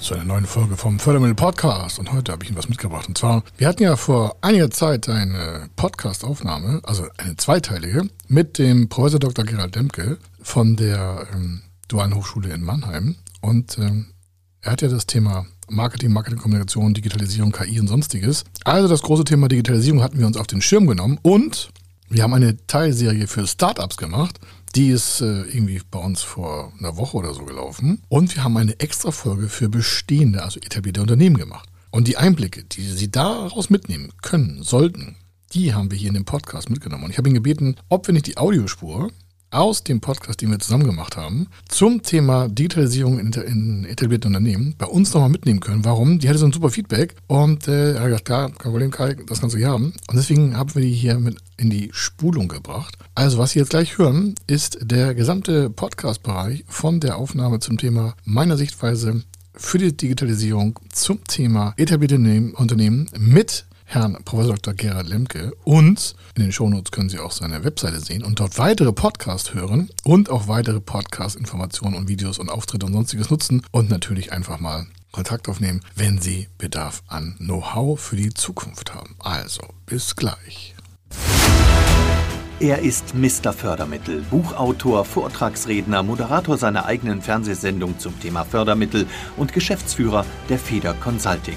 zu einer neuen Folge vom Fördermittel Podcast. Und heute habe ich Ihnen was mitgebracht. Und zwar, wir hatten ja vor einiger Zeit eine Podcast-Aufnahme, also eine zweiteilige, mit dem Professor Dr. Gerald Demke von der ähm, Dualen Hochschule in Mannheim. Und ähm, er hat ja das Thema Marketing, Marketingkommunikation, Digitalisierung, KI und sonstiges. Also das große Thema Digitalisierung hatten wir uns auf den Schirm genommen und wir haben eine Teilserie für Startups gemacht. Die ist äh, irgendwie bei uns vor einer Woche oder so gelaufen. Und wir haben eine extra Folge für bestehende, also etablierte Unternehmen gemacht. Und die Einblicke, die Sie daraus mitnehmen können, sollten, die haben wir hier in dem Podcast mitgenommen. Und ich habe ihn gebeten, ob wir nicht die Audiospur aus dem Podcast, den wir zusammen gemacht haben, zum Thema Digitalisierung in, in etablierten Unternehmen bei uns nochmal mitnehmen können. Warum? Die hatte so ein super Feedback und äh, er hat gesagt, klar, kein Problem, Kai, das kannst du hier haben. Und deswegen haben wir die hier mit in die Spulung gebracht. Also, was Sie jetzt gleich hören, ist der gesamte Podcast-Bereich von der Aufnahme zum Thema meiner Sichtweise für die Digitalisierung zum Thema etablierte Unternehmen mit Herrn Prof. Dr. Gerhard Lemke und in den Shownotes können Sie auch seine Webseite sehen und dort weitere Podcasts hören und auch weitere Podcast-Informationen und Videos und Auftritte und sonstiges nutzen und natürlich einfach mal Kontakt aufnehmen, wenn Sie Bedarf an Know-how für die Zukunft haben. Also, bis gleich. Er ist Mr. Fördermittel, Buchautor, Vortragsredner, Moderator seiner eigenen Fernsehsendung zum Thema Fördermittel und Geschäftsführer der Feder Consulting.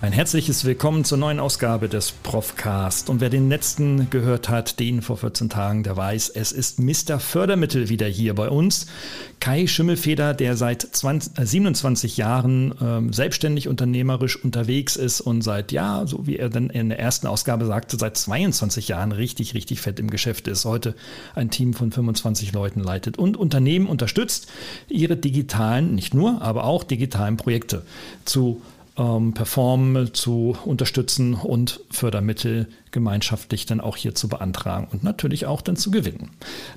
Ein herzliches Willkommen zur neuen Ausgabe des Profcast. Und wer den letzten gehört hat, den vor 14 Tagen, der weiß, es ist Mr. Fördermittel wieder hier bei uns. Kai Schimmelfeder, der seit 20, äh, 27 Jahren ähm, selbstständig unternehmerisch unterwegs ist und seit, ja, so wie er dann in der ersten Ausgabe sagte, seit 22 Jahren richtig, richtig fett im Geschäft ist. Heute ein Team von 25 Leuten leitet und Unternehmen unterstützt, ihre digitalen, nicht nur, aber auch digitalen Projekte zu ähm, performen, zu unterstützen und Fördermittel gemeinschaftlich dann auch hier zu beantragen und natürlich auch dann zu gewinnen.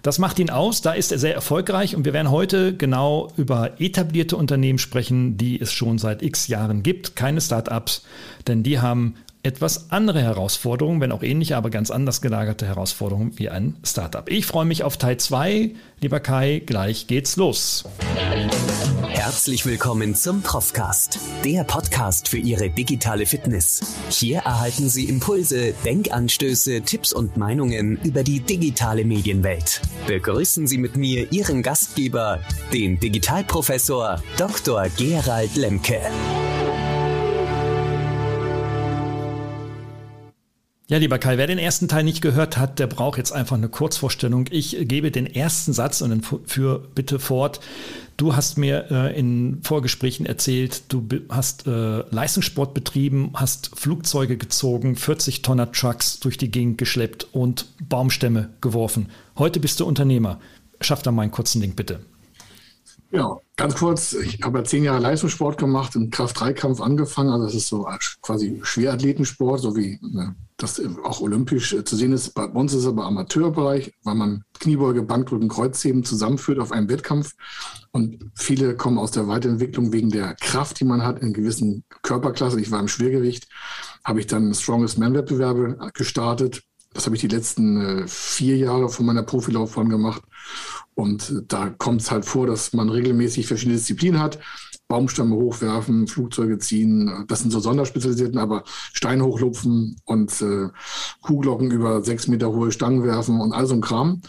Das macht ihn aus, da ist er sehr erfolgreich und wir werden heute genau über etablierte Unternehmen sprechen, die es schon seit x Jahren gibt, keine Start-ups, denn die haben etwas andere Herausforderungen, wenn auch ähnliche, aber ganz anders gelagerte Herausforderungen wie ein Startup. Ich freue mich auf Teil 2. Lieber Kai, gleich geht's los. Herzlich willkommen zum Profcast, der Podcast für Ihre digitale Fitness. Hier erhalten Sie Impulse, Denkanstöße, Tipps und Meinungen über die digitale Medienwelt. Begrüßen Sie mit mir Ihren Gastgeber, den Digitalprofessor Dr. Gerald Lemke. Ja, lieber Kai, wer den ersten Teil nicht gehört hat, der braucht jetzt einfach eine Kurzvorstellung. Ich gebe den ersten Satz und dann führe bitte fort. Du hast mir äh, in Vorgesprächen erzählt, du hast äh, Leistungssport betrieben, hast Flugzeuge gezogen, 40 Tonner Trucks durch die Gegend geschleppt und Baumstämme geworfen. Heute bist du Unternehmer. Schaff da mal einen kurzen Link bitte. Ja, ganz kurz, ich habe ja zehn Jahre Leistungssport gemacht, im Kraft-3-Kampf angefangen. Also das ist so quasi Schwerathletensport, so wie ne, das auch olympisch zu sehen ist. Bei uns ist es aber Amateurbereich, weil man Kniebeuge, Bankdrücken, Kreuzheben zusammenführt auf einem Wettkampf. Und viele kommen aus der Weiterentwicklung wegen der Kraft, die man hat in gewissen Körperklassen. Ich war im Schwergewicht, habe ich dann Strongest Man-Wettbewerbe gestartet. Das habe ich die letzten äh, vier Jahre von meiner Profilaufbahn gemacht. Und da kommt es halt vor, dass man regelmäßig verschiedene Disziplinen hat. Baumstämme hochwerfen, Flugzeuge ziehen, das sind so Sonderspezialisierten, aber Stein hochlupfen und äh, Kuhglocken über sechs Meter hohe Stangen werfen und all so ein Kram.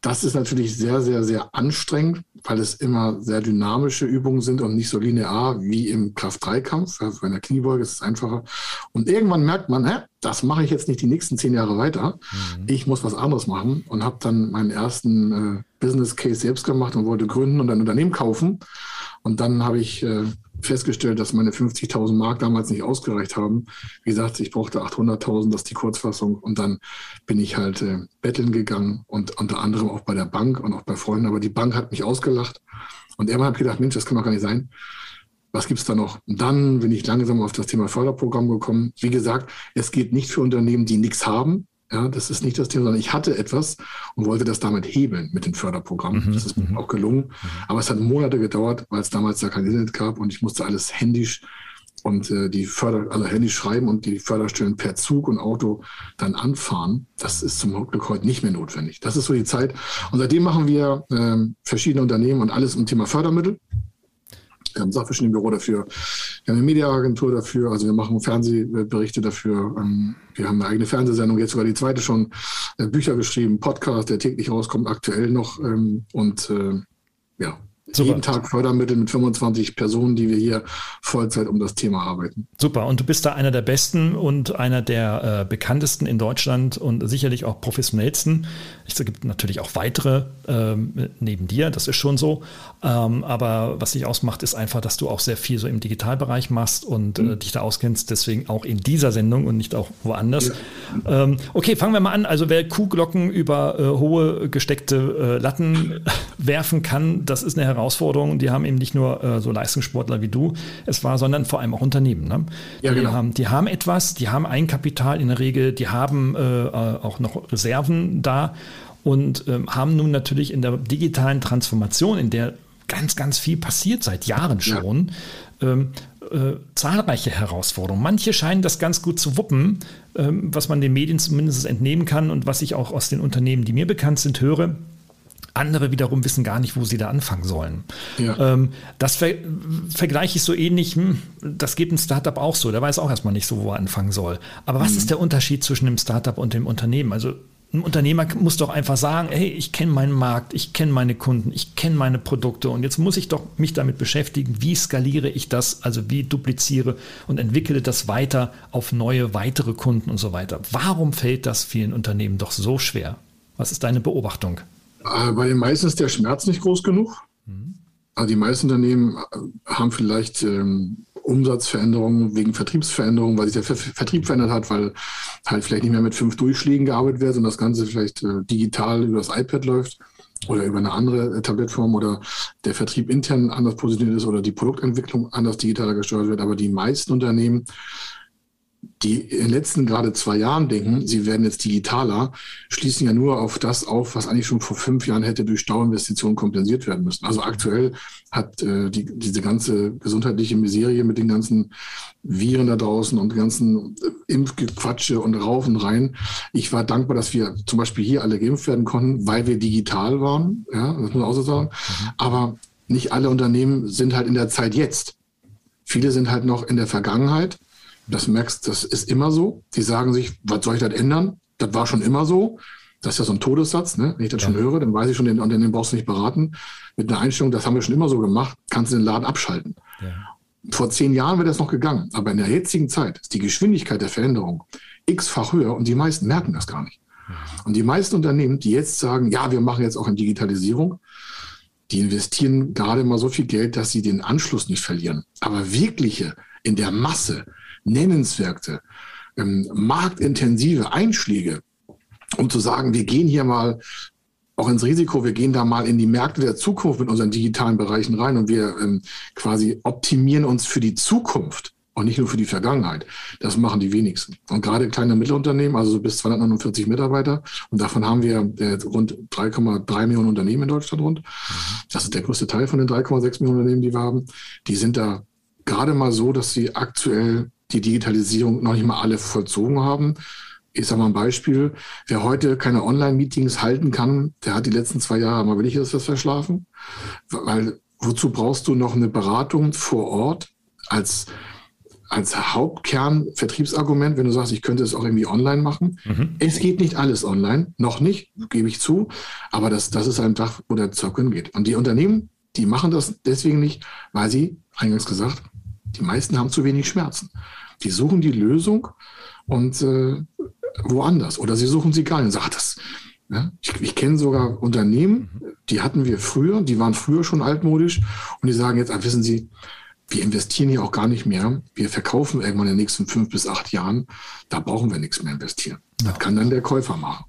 Das ist natürlich sehr, sehr, sehr anstrengend, weil es immer sehr dynamische Übungen sind und nicht so linear wie im Kraft-3-Kampf. Bei einer Kniebeuge ist es einfacher. Und irgendwann merkt man, hä, das mache ich jetzt nicht die nächsten zehn Jahre weiter. Mhm. Ich muss was anderes machen und habe dann meinen ersten äh, Business Case selbst gemacht und wollte gründen und ein Unternehmen kaufen Und dann habe ich äh, festgestellt, dass meine 50.000 Mark damals nicht ausgereicht haben. Wie gesagt, ich brauchte 800.000, das ist die Kurzfassung. Und dann bin ich halt äh, betteln gegangen und unter anderem auch bei der Bank und auch bei Freunden. Aber die Bank hat mich ausgelacht. Und irgendwann habe ich gedacht, Mensch, das kann doch gar nicht sein. Was gibt es da noch? Und dann bin ich langsam auf das Thema Förderprogramm gekommen. Wie gesagt, es geht nicht für Unternehmen, die nichts haben, ja, das ist nicht das Thema, sondern ich hatte etwas und wollte das damit hebeln mit dem Förderprogramm. Mhm, das ist mir mhm. auch gelungen. Mhm. Aber es hat Monate gedauert, weil es damals da kein Internet gab und ich musste alles händisch und äh, die Förder, also händisch schreiben und die Förderstellen per Zug und Auto dann anfahren. Das ist zum Glück heute nicht mehr notwendig. Das ist so die Zeit. Und seitdem machen wir äh, verschiedene Unternehmen und alles im Thema Fördermittel. Wir haben ein Sachverständigenbüro dafür, wir haben eine Mediaagentur dafür, also wir machen Fernsehberichte dafür. Ähm, wir haben eine eigene Fernsehsendung, jetzt sogar die zweite schon, äh, Bücher geschrieben, Podcast, der täglich rauskommt, aktuell noch. Ähm, und äh, ja, Super. jeden Tag Fördermittel mit 25 Personen, die wir hier Vollzeit um das Thema arbeiten. Super. Und du bist da einer der besten und einer der äh, bekanntesten in Deutschland und sicherlich auch professionellsten. Es gibt natürlich auch weitere ähm, neben dir, das ist schon so. Ähm, aber was dich ausmacht, ist einfach, dass du auch sehr viel so im Digitalbereich machst und äh, mhm. dich da auskennst. Deswegen auch in dieser Sendung und nicht auch woanders. Ja. Ähm, okay, fangen wir mal an. Also wer Kuhglocken über äh, hohe gesteckte äh, Latten werfen kann, das ist eine Herausforderung. Die haben eben nicht nur äh, so Leistungssportler wie du es war, sondern vor allem auch Unternehmen. Ne? Ja, die, genau. haben, die haben etwas, die haben Eigenkapital in der Regel, die haben äh, äh auch noch Reserven da und ähm, haben nun natürlich in der digitalen Transformation, in der ganz, ganz viel passiert seit Jahren schon, ja. ähm, äh, zahlreiche Herausforderungen. Manche scheinen das ganz gut zu wuppen, ähm, was man den Medien zumindest entnehmen kann und was ich auch aus den Unternehmen, die mir bekannt sind, höre andere wiederum wissen gar nicht, wo sie da anfangen sollen. Ja. Ähm, das ver vergleiche ich so ähnlich, hm, das geht ein Startup auch so, der weiß auch erstmal nicht so, wo er anfangen soll. Aber was mhm. ist der Unterschied zwischen dem Startup und dem Unternehmen? Also ein Unternehmer muss doch einfach sagen, hey, ich kenne meinen Markt, ich kenne meine Kunden, ich kenne meine Produkte und jetzt muss ich doch mich damit beschäftigen, wie skaliere ich das, also wie dupliziere und entwickle das weiter auf neue, weitere Kunden und so weiter. Warum fällt das vielen Unternehmen doch so schwer? Was ist deine Beobachtung? Äh, bei den meisten ist der Schmerz nicht groß genug. Mhm. Also die meisten Unternehmen äh, haben vielleicht ähm, Umsatzveränderungen wegen Vertriebsveränderungen, weil sich der Ver Vertrieb verändert hat, weil halt vielleicht nicht mehr mit fünf Durchschlägen gearbeitet wird, sondern das Ganze vielleicht äh, digital über das iPad läuft oder über eine andere äh, Tablettform oder der Vertrieb intern anders positioniert ist oder die Produktentwicklung anders digitaler gesteuert wird. Aber die meisten Unternehmen die in den letzten gerade zwei Jahren denken, sie werden jetzt digitaler, schließen ja nur auf das auf, was eigentlich schon vor fünf Jahren hätte durch Stauinvestitionen kompensiert werden müssen. Also aktuell hat äh, die, diese ganze gesundheitliche Miserie mit den ganzen Viren da draußen und ganzen äh, Impfgequatsche und Raufen rein. Ich war dankbar, dass wir zum Beispiel hier alle geimpft werden konnten, weil wir digital waren. Ja, das muss man auch so sagen. Mhm. Aber nicht alle Unternehmen sind halt in der Zeit jetzt. Viele sind halt noch in der Vergangenheit das merkst, das ist immer so. Die sagen sich, was soll ich das ändern? Das war schon immer so. Das ist ja so ein Todessatz, ne? Wenn ich das ja. schon höre, dann weiß ich schon, den Unternehmen brauchst du nicht beraten. Mit einer Einstellung, das haben wir schon immer so gemacht, kannst du den Laden abschalten. Ja. Vor zehn Jahren wäre das noch gegangen. Aber in der jetzigen Zeit ist die Geschwindigkeit der Veränderung x-fach höher und die meisten merken das gar nicht. Und die meisten Unternehmen, die jetzt sagen, ja, wir machen jetzt auch in Digitalisierung, die investieren gerade mal so viel Geld, dass sie den Anschluss nicht verlieren. Aber wirkliche, in der Masse, nennenswerte, ähm, marktintensive Einschläge, um zu sagen, wir gehen hier mal auch ins Risiko, wir gehen da mal in die Märkte der Zukunft mit unseren digitalen Bereichen rein und wir ähm, quasi optimieren uns für die Zukunft und nicht nur für die Vergangenheit. Das machen die wenigsten. Und gerade kleine Mittelunternehmen, also so bis 249 Mitarbeiter, und davon haben wir äh, rund 3,3 Millionen Unternehmen in Deutschland rund. Das ist der größte Teil von den 3,6 Millionen Unternehmen, die wir haben. Die sind da gerade mal so, dass sie aktuell die Digitalisierung noch nicht mal alle vollzogen haben. Ich sage mal ein Beispiel. Wer heute keine Online-Meetings halten kann, der hat die letzten zwei Jahre mal will ich das verschlafen. Weil wozu brauchst du noch eine Beratung vor Ort als, als Hauptkern Vertriebsargument, wenn du sagst, ich könnte es auch irgendwie online machen? Mhm. Es geht nicht alles online, noch nicht, gebe ich zu. Aber das, das ist ein Dach, wo der Zocken geht. Und die Unternehmen, die machen das deswegen nicht, weil sie, eingangs gesagt, die meisten haben zu wenig Schmerzen. Die suchen die Lösung und äh, woanders. Oder sie suchen sie gar nicht und sagen, das, Ja? Ich, ich kenne sogar Unternehmen, die hatten wir früher, die waren früher schon altmodisch und die sagen jetzt, ah, wissen Sie, wir investieren hier auch gar nicht mehr. Wir verkaufen irgendwann in den nächsten fünf bis acht Jahren. Da brauchen wir nichts mehr investieren. Ja. Das kann dann der Käufer machen.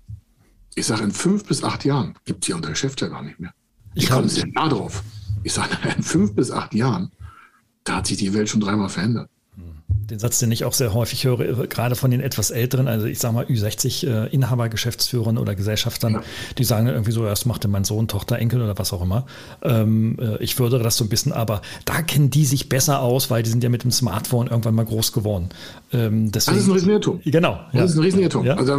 Ich sage, in fünf bis acht Jahren gibt es ja unser Geschäft ja gar nicht mehr. Wie kommen Sie denn da drauf? Ich sage, in fünf bis acht Jahren, da hat sich die Welt schon dreimal verändert den Satz, den ich auch sehr häufig höre, äh, gerade von den etwas älteren, also ich sage mal Ü60 äh, Inhaber, Geschäftsführern oder Gesellschaftern, ja. die sagen irgendwie so, das machte mein Sohn, Tochter, Enkel oder was auch immer. Ähm, äh, ich fördere das so ein bisschen, aber da kennen die sich besser aus, weil die sind ja mit dem Smartphone irgendwann mal groß geworden. Ähm, deswegen, das ist ein Riesenirrtum. Genau. Das ja. ist ein Riesenirrtum. Ja. Also,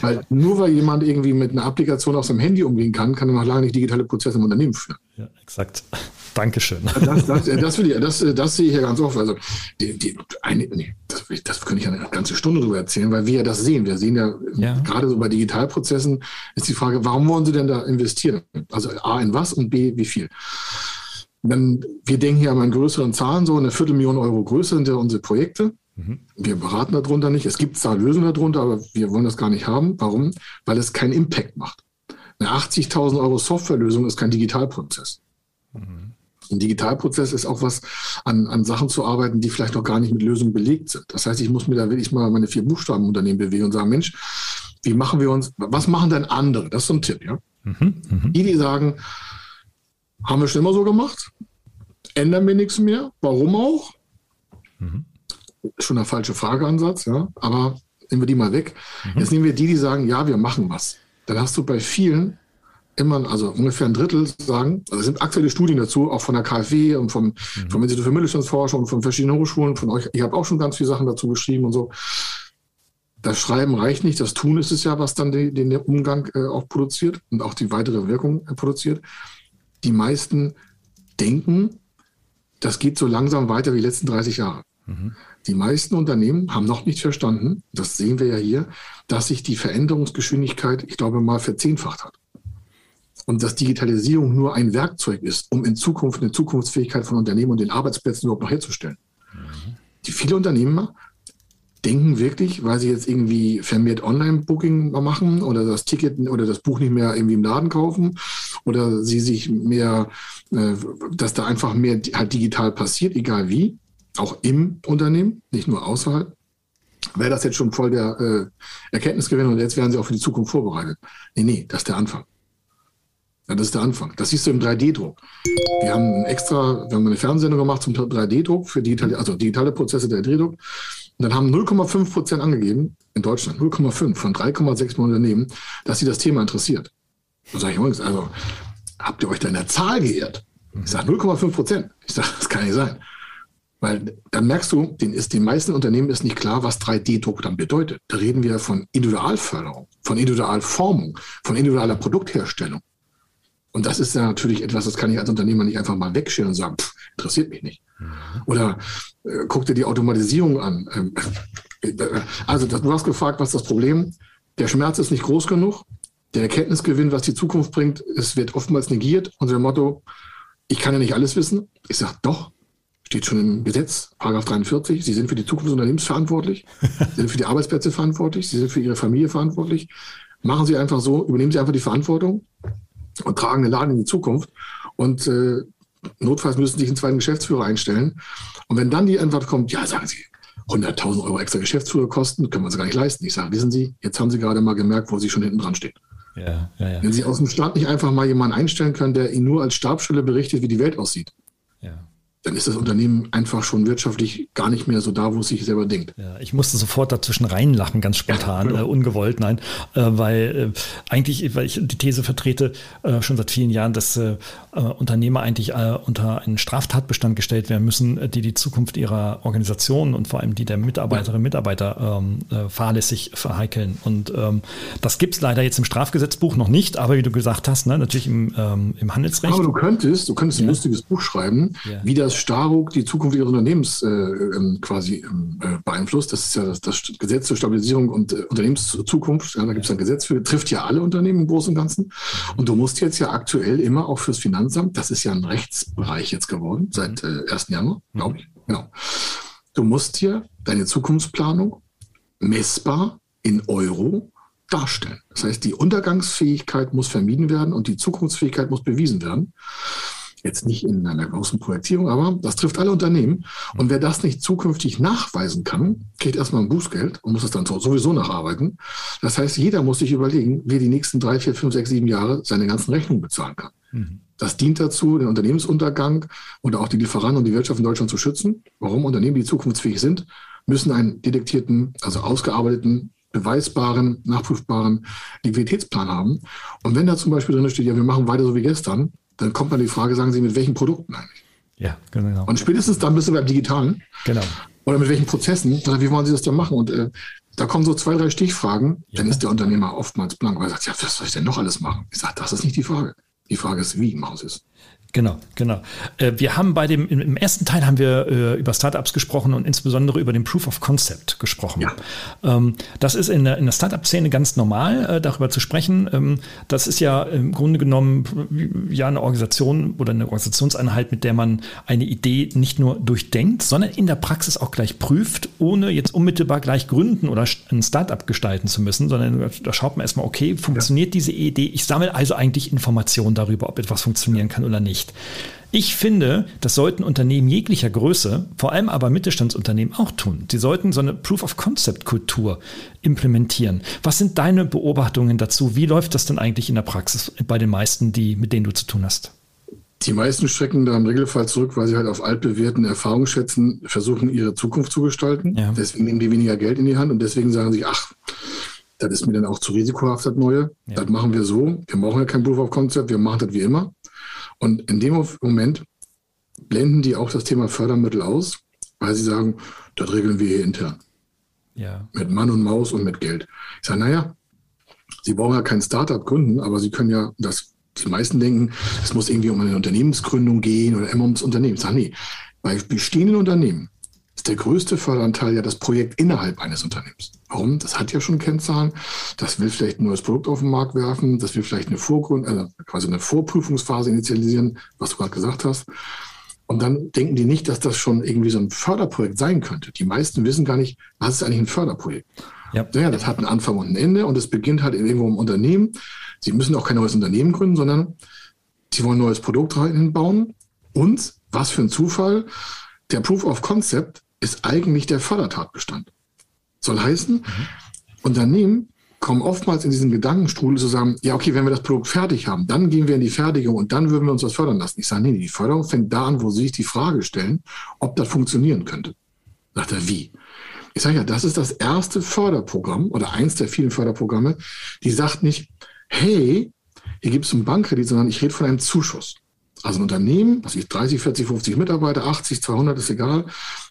weil nur weil jemand irgendwie mit einer Applikation auf seinem Handy umgehen kann, kann er noch lange nicht digitale Prozesse im Unternehmen führen. Ja, exakt. Dankeschön. Das, das, das, will ich, das, das sehe ich ja ganz oft. Also, die, die, eine, nee, das, das könnte ich eine ganze Stunde darüber erzählen, weil wir ja das sehen. Wir sehen ja, ja, gerade so bei Digitalprozessen ist die Frage, warum wollen Sie denn da investieren? Also A in was und B wie viel? Wenn, wir denken ja an größeren Zahlen, so eine Viertelmillion Euro größer sind ja unsere Projekte. Mhm. Wir beraten darunter nicht. Es gibt zwar Lösungen darunter, aber wir wollen das gar nicht haben. Warum? Weil es keinen Impact macht. Eine 80.000 Euro Softwarelösung ist kein Digitalprozess. Mhm. Ein Digitalprozess ist auch was, an, an Sachen zu arbeiten, die vielleicht noch gar nicht mit Lösungen belegt sind. Das heißt, ich muss mir da wirklich mal meine vier Buchstaben Unternehmen bewegen und sagen, Mensch, wie machen wir uns, was machen denn andere? Das ist so ein Tipp, ja. Mhm, mh. Die, die sagen, haben wir schon immer so gemacht, ändern wir nichts mehr, warum auch? Mhm. Schon der falsche Frageansatz, ja, aber nehmen wir die mal weg. Mhm. Jetzt nehmen wir die, die sagen, ja, wir machen was. Dann hast du bei vielen immer, also ungefähr ein Drittel sagen, also es sind aktuelle Studien dazu, auch von der KfW und vom, mhm. vom Institut für Mittelstandsforschung und von verschiedenen Hochschulen, von euch. Ich habe auch schon ganz viele Sachen dazu geschrieben und so. Das Schreiben reicht nicht, das Tun ist es ja, was dann den, den Umgang äh, auch produziert und auch die weitere Wirkung äh, produziert. Die meisten denken, das geht so langsam weiter wie die letzten 30 Jahre. Mhm. Die meisten Unternehmen haben noch nicht verstanden, das sehen wir ja hier, dass sich die Veränderungsgeschwindigkeit, ich glaube mal, verzehnfacht hat und dass Digitalisierung nur ein Werkzeug ist, um in Zukunft eine Zukunftsfähigkeit von Unternehmen und den Arbeitsplätzen überhaupt noch herzustellen. Mhm. Die viele Unternehmer denken wirklich, weil sie jetzt irgendwie vermehrt Online-Booking machen oder das Ticket oder das Buch nicht mehr irgendwie im Laden kaufen oder sie sich mehr, äh, dass da einfach mehr halt digital passiert, egal wie, auch im Unternehmen, nicht nur außerhalb, wäre das jetzt schon voll der äh, Erkenntnisgewinn und jetzt werden sie auch für die Zukunft vorbereitet. Nee, nee, das ist der Anfang. Ja, das ist der Anfang. Das siehst du im 3D-Druck. Wir haben extra, wir haben eine Fernsehsendung gemacht zum 3D-Druck für digitale, also digitale Prozesse 3D-Druck. Und dann haben 0,5 Prozent angegeben, in Deutschland, 0,5 von 3,6 Millionen Unternehmen, dass sie das Thema interessiert. Da sage ich übrigens, also habt ihr euch da in der Zahl geehrt? Ich sage 0,5 Prozent. Ich sage, das kann nicht sein. Weil dann merkst du, den, ist, den meisten Unternehmen ist nicht klar, was 3D-Druck dann bedeutet. Da reden wir von Individualförderung, von Individualformung, von individueller Produktherstellung. Und das ist ja natürlich etwas, das kann ich als Unternehmer nicht einfach mal wegschieren und sagen, pff, interessiert mich nicht. Mhm. Oder äh, guck dir die Automatisierung an. Ähm, äh, also du hast gefragt, was ist das Problem? Der Schmerz ist nicht groß genug. Der Erkenntnisgewinn, was die Zukunft bringt, es wird oftmals negiert unter dem Motto, ich kann ja nicht alles wissen. Ich sage, doch, steht schon im Gesetz, Paragraph 43, Sie sind für die Zukunft des Unternehmens verantwortlich, Sie sind für die Arbeitsplätze verantwortlich, Sie sind für Ihre Familie verantwortlich. Machen Sie einfach so, übernehmen Sie einfach die Verantwortung und tragen den Laden in die Zukunft. Und äh, notfalls müssen Sie sich einen zweiten Geschäftsführer einstellen. Und wenn dann die Antwort kommt, ja, sagen Sie, 100.000 Euro extra Geschäftsführer kosten, können wir uns gar nicht leisten. Ich sage, wissen Sie, jetzt haben Sie gerade mal gemerkt, wo Sie schon hinten dran stehen. Ja, ja, ja. Wenn Sie aus dem Staat nicht einfach mal jemanden einstellen können, der Ihnen nur als Stabsstelle berichtet, wie die Welt aussieht, dann ist das Unternehmen einfach schon wirtschaftlich gar nicht mehr so da, wo es sich selber denkt. Ja, ich musste sofort dazwischen reinlachen, ganz spontan, ja, genau. äh, ungewollt, nein, äh, weil äh, eigentlich, weil ich die These vertrete, äh, schon seit vielen Jahren, dass äh, äh, Unternehmer eigentlich unter einen Straftatbestand gestellt werden müssen, die die Zukunft ihrer Organisation und vor allem die der Mitarbeiterinnen und Mitarbeiter ähm, fahrlässig verheikeln. Und ähm, das gibt es leider jetzt im Strafgesetzbuch noch nicht, aber wie du gesagt hast, ne, natürlich im, ähm, im Handelsrecht. Aber du könntest, du könntest ein lustiges Buch schreiben, ja. wie das Staruk die Zukunft ihres Unternehmens äh, ähm, quasi ähm, äh, beeinflusst. Das ist ja das, das Gesetz zur Stabilisierung und äh, Unternehmenszukunft. Ja, da gibt es ein Gesetz für, trifft ja alle Unternehmen im Großen und Ganzen. Und du musst jetzt ja aktuell immer auch fürs Finanzamt, das ist ja ein Rechtsbereich jetzt geworden, seit äh, 1. Januar, glaube ich. Genau. Du musst hier deine Zukunftsplanung messbar in Euro darstellen. Das heißt, die Untergangsfähigkeit muss vermieden werden und die Zukunftsfähigkeit muss bewiesen werden. Jetzt nicht in einer großen Projektierung, aber das trifft alle Unternehmen. Und wer das nicht zukünftig nachweisen kann, kriegt erstmal ein Bußgeld und muss es dann sowieso nacharbeiten. Das heißt, jeder muss sich überlegen, wie er die nächsten drei, vier, fünf, sechs, sieben Jahre seine ganzen Rechnungen bezahlen kann. Mhm. Das dient dazu, den Unternehmensuntergang und auch die Lieferanten und die Wirtschaft in Deutschland zu schützen. Warum Unternehmen, die zukunftsfähig sind, müssen einen detektierten, also ausgearbeiteten, beweisbaren, nachprüfbaren Liquiditätsplan haben. Und wenn da zum Beispiel drin steht, ja, wir machen weiter so wie gestern, dann kommt man die Frage, sagen Sie, mit welchen Produkten eigentlich? Ja, genau. Und spätestens dann bist du beim Digitalen. Genau. Oder mit welchen Prozessen, wie wollen Sie das denn machen? Und äh, da kommen so zwei, drei Stichfragen, ja. dann ist der Unternehmer oftmals blank, weil er sagt, ja, was soll ich denn noch alles machen? Ich sage, das ist nicht die Frage. Die Frage ist, wie machen Sie es? Genau, genau. Äh, wir haben bei dem, im ersten Teil haben wir äh, über Startups gesprochen und insbesondere über den Proof of Concept gesprochen. Ja. Ähm, das ist in der, in der Startup-Szene ganz normal, äh, darüber zu sprechen. Ähm, das ist ja im Grunde genommen ja eine Organisation oder eine Organisationseinheit, mit der man eine Idee nicht nur durchdenkt, sondern in der Praxis auch gleich prüft, ohne jetzt unmittelbar gleich gründen oder ein Startup gestalten zu müssen, sondern da schaut man erstmal, okay, funktioniert ja. diese Idee? Ich sammle also eigentlich Informationen darüber, ob etwas funktionieren kann oder nicht nicht. Ich finde, das sollten Unternehmen jeglicher Größe, vor allem aber Mittelstandsunternehmen auch tun. Sie sollten so eine Proof-of-Concept-Kultur implementieren. Was sind deine Beobachtungen dazu? Wie läuft das denn eigentlich in der Praxis bei den meisten, die, mit denen du zu tun hast? Die meisten strecken da im Regelfall zurück, weil sie halt auf altbewährten Erfahrungsschätzen versuchen, ihre Zukunft zu gestalten. Ja. Deswegen nehmen die weniger Geld in die Hand und deswegen sagen sie, ach, das ist mir dann auch zu risikohaft, das Neue. Ja. Das machen wir so. Wir brauchen ja kein Proof of Concept, wir machen das wie immer. Und in dem Moment blenden die auch das Thema Fördermittel aus, weil sie sagen, das regeln wir hier intern. Ja. Mit Mann und Maus und mit Geld. Ich sage, naja, Sie brauchen ja kein Startup gründen, aber Sie können ja, das, die meisten denken, es muss irgendwie um eine Unternehmensgründung gehen oder immer ums Unternehmen. Ich sage, nee, bei bestehenden Unternehmen ist der größte Förderanteil ja das Projekt innerhalb eines Unternehmens. Warum? Das hat ja schon Kennzahlen. Das will vielleicht ein neues Produkt auf den Markt werfen. Das will vielleicht eine Vorgrund, also quasi eine Vorprüfungsphase initialisieren, was du gerade gesagt hast. Und dann denken die nicht, dass das schon irgendwie so ein Förderprojekt sein könnte. Die meisten wissen gar nicht, was ist eigentlich ein Förderprojekt. Ja. ja, das hat einen Anfang und ein Ende und es beginnt halt irgendwo im Unternehmen. Sie müssen auch kein neues Unternehmen gründen, sondern sie wollen ein neues Produkt reinbauen. Und was für ein Zufall, der Proof of Concept ist eigentlich der Fördertatbestand. Soll heißen, mhm. Unternehmen kommen oftmals in diesen Gedankenstrudel zu sagen, ja, okay, wenn wir das Produkt fertig haben, dann gehen wir in die Fertigung und dann würden wir uns das fördern lassen. Ich sage, nee, die Förderung fängt da an, wo Sie sich die Frage stellen, ob das funktionieren könnte. Sagt er, wie? Ich sage ja, das ist das erste Förderprogramm oder eins der vielen Förderprogramme, die sagt nicht, hey, hier gibt es einen Bankkredit, sondern ich rede von einem Zuschuss. Also ein Unternehmen, was ich 30, 40, 50 Mitarbeiter, 80, 200 ist egal,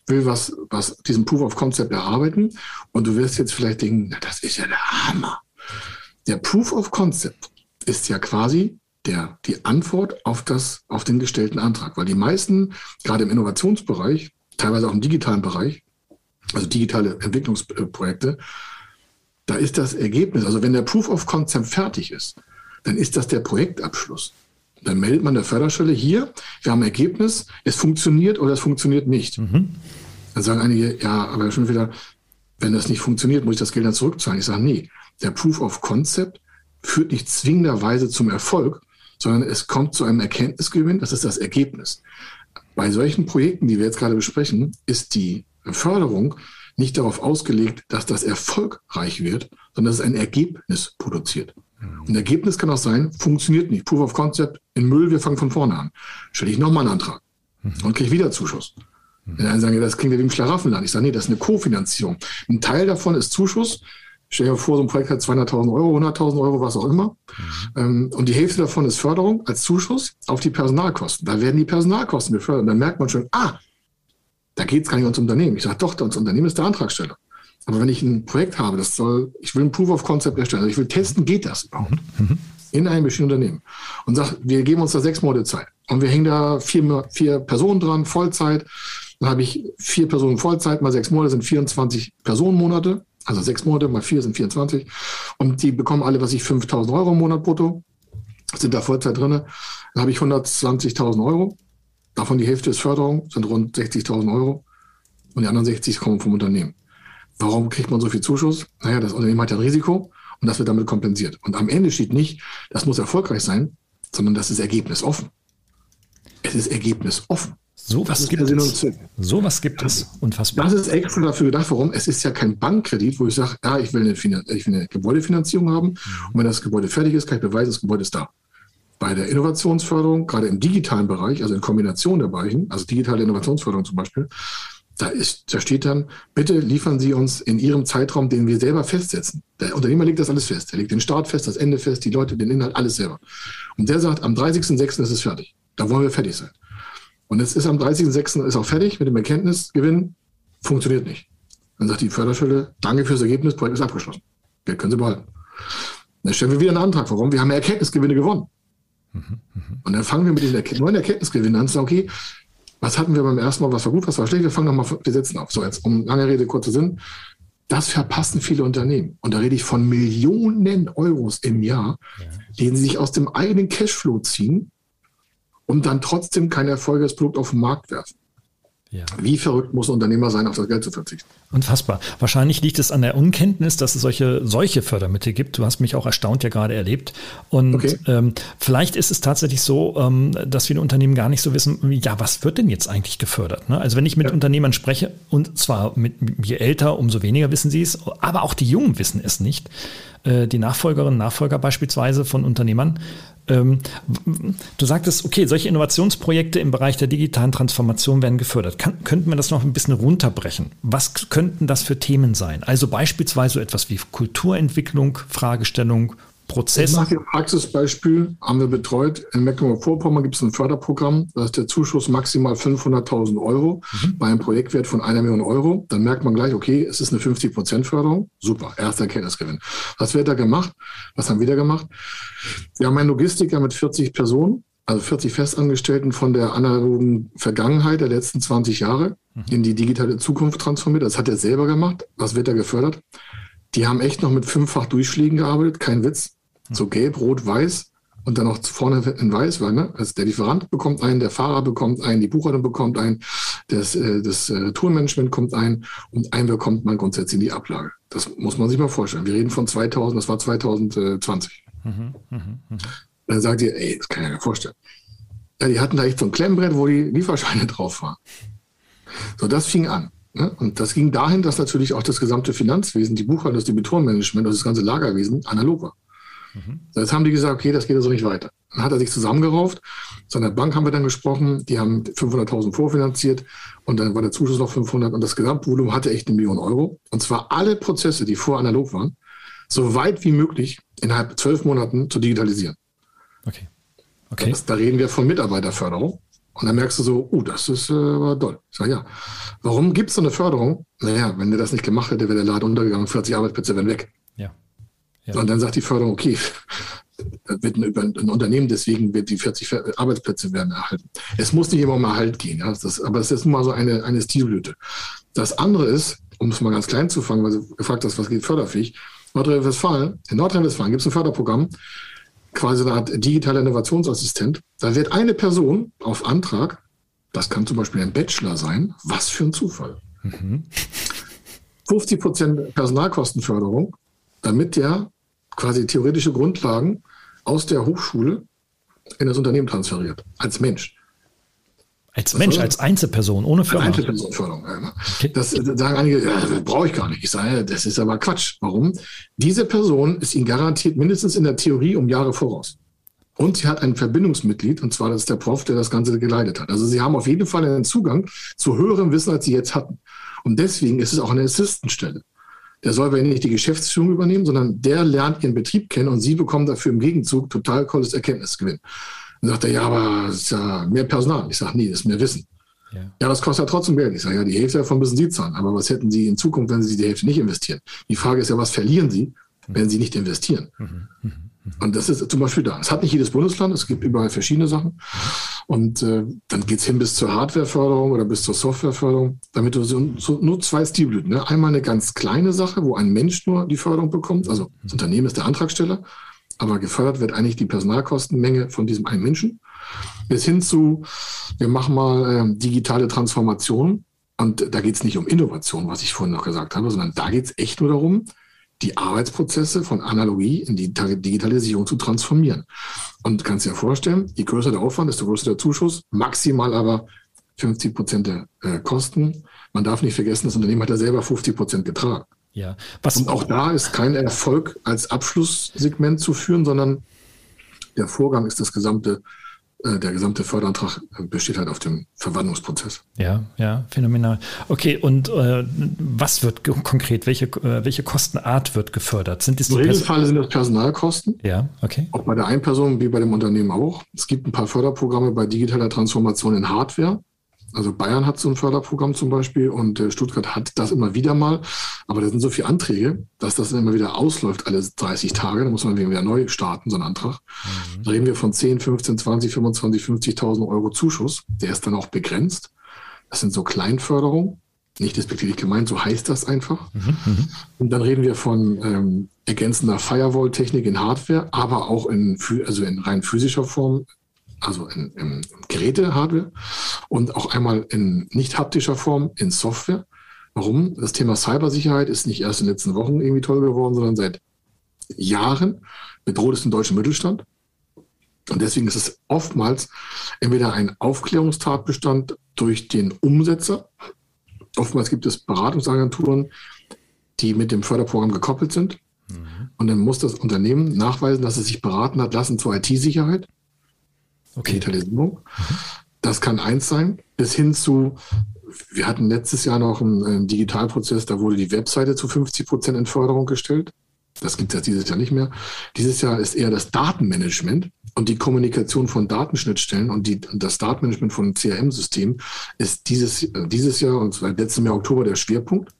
will was, was diesen Proof of Concept erarbeiten. Und du wirst jetzt vielleicht denken, na, das ist ja der Hammer. Der Proof of Concept ist ja quasi der, die Antwort auf das, auf den gestellten Antrag. Weil die meisten, gerade im Innovationsbereich, teilweise auch im digitalen Bereich, also digitale Entwicklungsprojekte, da ist das Ergebnis, also wenn der Proof of Concept fertig ist, dann ist das der Projektabschluss. Dann meldet man der Förderstelle hier, wir haben ein Ergebnis, es funktioniert oder es funktioniert nicht. Mhm. Dann sagen einige, ja, aber schon wieder, wenn das nicht funktioniert, muss ich das Geld dann zurückzahlen. Ich sage, nee, der Proof of Concept führt nicht zwingenderweise zum Erfolg, sondern es kommt zu einem Erkenntnisgewinn, das ist das Ergebnis. Bei solchen Projekten, die wir jetzt gerade besprechen, ist die Förderung nicht darauf ausgelegt, dass das erfolgreich wird, sondern dass es ein Ergebnis produziert. Ein Ergebnis kann auch sein, funktioniert nicht. Proof of Concept in Müll, wir fangen von vorne an. Stelle ich nochmal einen Antrag und kriege wieder Zuschuss. Mhm. Dann sagen, das klingt ja wie im Schlaraffenland. Ich sage, nee, das ist eine Kofinanzierung. Ein Teil davon ist Zuschuss. Stell dir vor, so ein Projekt hat 200.000 Euro, 100.000 Euro, was auch immer. Mhm. Und die Hälfte davon ist Förderung als Zuschuss auf die Personalkosten. Da werden die Personalkosten gefördert. Und dann merkt man schon, ah, da geht es gar nicht ums Unternehmen. Ich sage, doch, das Unternehmen ist der Antragsteller. Aber wenn ich ein Projekt habe, das soll, ich will ein Proof of Concept erstellen, also ich will testen, geht das überhaupt? Mhm. In einem bestimmten Unternehmen. Und sag, wir geben uns da sechs Monate Zeit. Und wir hängen da vier, vier Personen dran, Vollzeit. Dann habe ich vier Personen Vollzeit, mal sechs Monate sind 24 Personenmonate. Also sechs Monate mal vier sind 24. Und die bekommen alle, was ich, 5000 Euro im Monat brutto. Sind da Vollzeit drin. Dann habe ich 120.000 Euro. Davon die Hälfte ist Förderung, sind rund 60.000 Euro. Und die anderen 60 kommen vom Unternehmen. Warum kriegt man so viel Zuschuss? Naja, das Unternehmen hat ja ein Risiko und das wird damit kompensiert. Und am Ende steht nicht, das muss erfolgreich sein, sondern das ist ergebnisoffen. Es ist ergebnisoffen. So was gibt es. So was gibt es. Unfassbar. Das ist extra dafür gedacht. Warum? Es ist ja kein Bankkredit, wo ich sage, ja, ich will eine, ich will eine Gebäudefinanzierung haben. Und wenn das Gebäude fertig ist, kann ich beweisen, das Gebäude ist da. Bei der Innovationsförderung, gerade im digitalen Bereich, also in Kombination der Bereichen, also digitale Innovationsförderung zum Beispiel, da, ist, da steht dann, bitte liefern Sie uns in Ihrem Zeitraum, den wir selber festsetzen. Der Unternehmer legt das alles fest. Er legt den Start fest, das Ende fest, die Leute, den Inhalt, alles selber. Und der sagt, am 30.06. ist es fertig. Da wollen wir fertig sein. Und es ist am 30.06. ist auch fertig mit dem Erkenntnisgewinn. Funktioniert nicht. Dann sagt die Förderstelle, danke fürs Ergebnis, Projekt ist abgeschlossen. Geld können Sie behalten. Dann stellen wir wieder einen Antrag. Warum? Wir haben Erkenntnisgewinne gewonnen. Mhm, mh. Und dann fangen wir mit den neuen Erkenntnisgewinnen an sagen, okay, was hatten wir beim ersten Mal, was war gut, was war schlecht, wir fangen nochmal, wir setzen auf. So, jetzt, um lange Rede, kurzer Sinn. Das verpassen viele Unternehmen. Und da rede ich von Millionen Euros im Jahr, ja. den sie sich aus dem eigenen Cashflow ziehen und dann trotzdem kein erfolgreiches Produkt auf den Markt werfen. Ja. Wie verrückt muss ein Unternehmer sein, auf das Geld zu verzichten? Unfassbar. Wahrscheinlich liegt es an der Unkenntnis, dass es solche, solche Fördermittel gibt. Du hast mich auch erstaunt ja gerade erlebt. Und okay. ähm, vielleicht ist es tatsächlich so, ähm, dass viele Unternehmen gar nicht so wissen, ja, was wird denn jetzt eigentlich gefördert? Ne? Also wenn ich mit ja. Unternehmern spreche, und zwar mit, je älter, umso weniger wissen sie es, aber auch die Jungen wissen es nicht. Äh, die Nachfolgerinnen und Nachfolger beispielsweise von Unternehmern ähm, du sagtest, okay, solche Innovationsprojekte im Bereich der digitalen Transformation werden gefördert. Kann, könnten wir das noch ein bisschen runterbrechen? Was könnten das für Themen sein? Also beispielsweise so etwas wie Kulturentwicklung, Fragestellung, Prozess. Ich mache ein Praxisbeispiel, haben wir betreut. In Mecklenburg-Vorpommern gibt es ein Förderprogramm, da ist der Zuschuss maximal 500.000 Euro mhm. bei einem Projektwert von einer Million Euro. Dann merkt man gleich, okay, es ist eine 50-Prozent-Förderung. Super, erster Erkenntnisgewinn. Was wird da gemacht? Was haben wir da gemacht? Wir haben einen Logistiker mit 40 Personen, also 40 Festangestellten von der analogen Vergangenheit der letzten 20 Jahre mhm. in die digitale Zukunft transformiert. Das hat er selber gemacht. Was wird da gefördert? Die haben echt noch mit fünffach Durchschlägen gearbeitet, kein Witz. So gelb, rot, weiß und dann noch vorne in weiß, weil ne, also der Lieferant bekommt einen, der Fahrer bekommt einen, die Buchhaltung bekommt einen, das, äh, das äh, Tourmanagement kommt ein und einen bekommt man grundsätzlich in die Ablage. Das muss man sich mal vorstellen. Wir reden von 2000, das war 2020. Mhm, mh, mh. Dann sagt ihr, ey, das kann ich mir vorstellen. Ja, die hatten da echt so ein Klemmbrett, wo die Lieferscheine drauf waren. So, das fing an. Ne? Und das ging dahin, dass natürlich auch das gesamte Finanzwesen, die Buchhaltung, das Debitorenmanagement, das ganze Lagerwesen analog war. Mhm. Jetzt haben die gesagt, okay, das geht so also nicht weiter. Dann hat er sich zusammengerauft. Zu einer Bank haben wir dann gesprochen, die haben 500.000 vorfinanziert und dann war der Zuschuss noch 500 und das Gesamtvolumen hatte echt eine Million Euro. Und zwar alle Prozesse, die vor analog waren, so weit wie möglich innerhalb zwölf Monaten zu digitalisieren. Okay. okay. Das, da reden wir von Mitarbeiterförderung. Und dann merkst du so, uh, das ist äh, doll. Ich sage, ja. Warum gibt es so eine Förderung? Naja, wenn der das nicht gemacht hätte, wäre der Laden untergegangen, 40 Arbeitsplätze wären weg. Ja. Und dann sagt die Förderung, okay, wird ein, ein, Unternehmen, deswegen wird die 40 Arbeitsplätze werden erhalten. Es muss nicht immer um Erhalt gehen, ja, das, aber es ist nun mal so eine, eine Stilblüte. Das andere ist, um es mal ganz klein zu fangen, weil du gefragt hast, was geht förderfähig, Nordrhein-Westfalen, in Nordrhein-Westfalen gibt es ein Förderprogramm, quasi eine Art digitaler Innovationsassistent. Da wird eine Person auf Antrag, das kann zum Beispiel ein Bachelor sein, was für ein Zufall. Mhm. 50 Prozent Personalkostenförderung, damit der quasi theoretische Grundlagen aus der Hochschule in das Unternehmen transferiert, als Mensch. Als Mensch, als Einzelperson, ohne Firma. Als Einzelpersonenförderung. Okay. Das sagen einige, ja, das brauche ich gar nicht. Ich sage, das ist aber Quatsch. Warum? Diese Person ist Ihnen garantiert mindestens in der Theorie um Jahre voraus. Und sie hat ein Verbindungsmitglied, und zwar das ist der Prof, der das Ganze geleitet hat. Also sie haben auf jeden Fall einen Zugang zu höherem Wissen, als sie jetzt hatten. Und deswegen ist es auch eine Assistenstelle der soll Ihnen nicht die Geschäftsführung übernehmen, sondern der lernt Ihren Betrieb kennen und Sie bekommen dafür im Gegenzug total tolles Erkenntnisgewinn. Dann sagt er, ja, aber es ist ja mehr Personal. Ich sage, nee, das ist mehr Wissen. Ja. ja, das kostet ja trotzdem Geld. Ich sage, ja, die Hälfte davon müssen Sie zahlen. Aber was hätten Sie in Zukunft, wenn Sie die Hälfte nicht investieren? Die Frage ist ja, was verlieren Sie, wenn Sie nicht investieren? Mhm. Mhm. Und das ist zum Beispiel da. Es hat nicht jedes Bundesland, es gibt überall verschiedene Sachen. Und äh, dann geht's hin bis zur Hardwareförderung oder bis zur Softwareförderung, damit du so, so nur zwei Stilblüten. Ne? Einmal eine ganz kleine Sache, wo ein Mensch nur die Förderung bekommt. Also das Unternehmen ist der Antragsteller, aber gefördert wird eigentlich die Personalkostenmenge von diesem einen Menschen. Bis hin zu, wir machen mal äh, digitale Transformation. Und da geht's nicht um Innovation, was ich vorhin noch gesagt habe, sondern da geht's echt nur darum, die Arbeitsprozesse von Analogie in die Digitalisierung zu transformieren. Und kannst dir vorstellen, je größer der Aufwand, desto größer der Zuschuss, maximal aber 50 Prozent der äh, Kosten. Man darf nicht vergessen, das Unternehmen hat ja selber 50 Prozent getragen. Ja. Was Und auch da ist kein Erfolg als Abschlusssegment zu führen, sondern der Vorgang ist das gesamte äh, der gesamte Förderantrag besteht halt auf dem Verwandlungsprozess. Ja, ja, phänomenal. Okay, und äh, was wird konkret, welche, äh, welche Kostenart wird gefördert? Sind Im Regelfall sind das Personalkosten. Ja, okay. Auch bei der Einperson wie bei dem Unternehmen auch. Es gibt ein paar Förderprogramme bei digitaler Transformation in Hardware. Also Bayern hat so ein Förderprogramm zum Beispiel und äh, Stuttgart hat das immer wieder mal. Aber da sind so viele Anträge, dass das immer wieder ausläuft alle 30 Tage. Da muss man wieder neu starten, so einen Antrag. Mhm. Da reden wir von 10, 15, 20, 25, 50.000 Euro Zuschuss. Der ist dann auch begrenzt. Das sind so Kleinförderungen. Nicht despektierlich gemeint, so heißt das einfach. Mhm, mhm. und dann reden wir von ähm, ergänzender Firewall-Technik in Hardware, aber auch in, also in rein physischer Form, also in, in Geräte-Hardware und auch einmal in nicht haptischer Form in Software. Warum? Das Thema Cybersicherheit ist nicht erst in den letzten Wochen irgendwie toll geworden, sondern seit Jahren bedroht es den deutschen Mittelstand. Und deswegen ist es oftmals entweder ein Aufklärungstatbestand durch den Umsetzer. Oftmals gibt es Beratungsagenturen, die mit dem Förderprogramm gekoppelt sind. Mhm. Und dann muss das Unternehmen nachweisen, dass es sich beraten hat lassen zur IT-Sicherheit okay. Digitalisierung. Das kann eins sein, bis hin zu, wir hatten letztes Jahr noch einen, einen Digitalprozess, da wurde die Webseite zu 50 Prozent in Förderung gestellt. Das gibt es jetzt dieses Jahr nicht mehr. Dieses Jahr ist eher das Datenmanagement und die Kommunikation von Datenschnittstellen und, die, das Datenmanagement von CRM-Systemen ist dieses, äh, dieses Jahr und seit letztem Jahr Oktober der Schwerpunkt.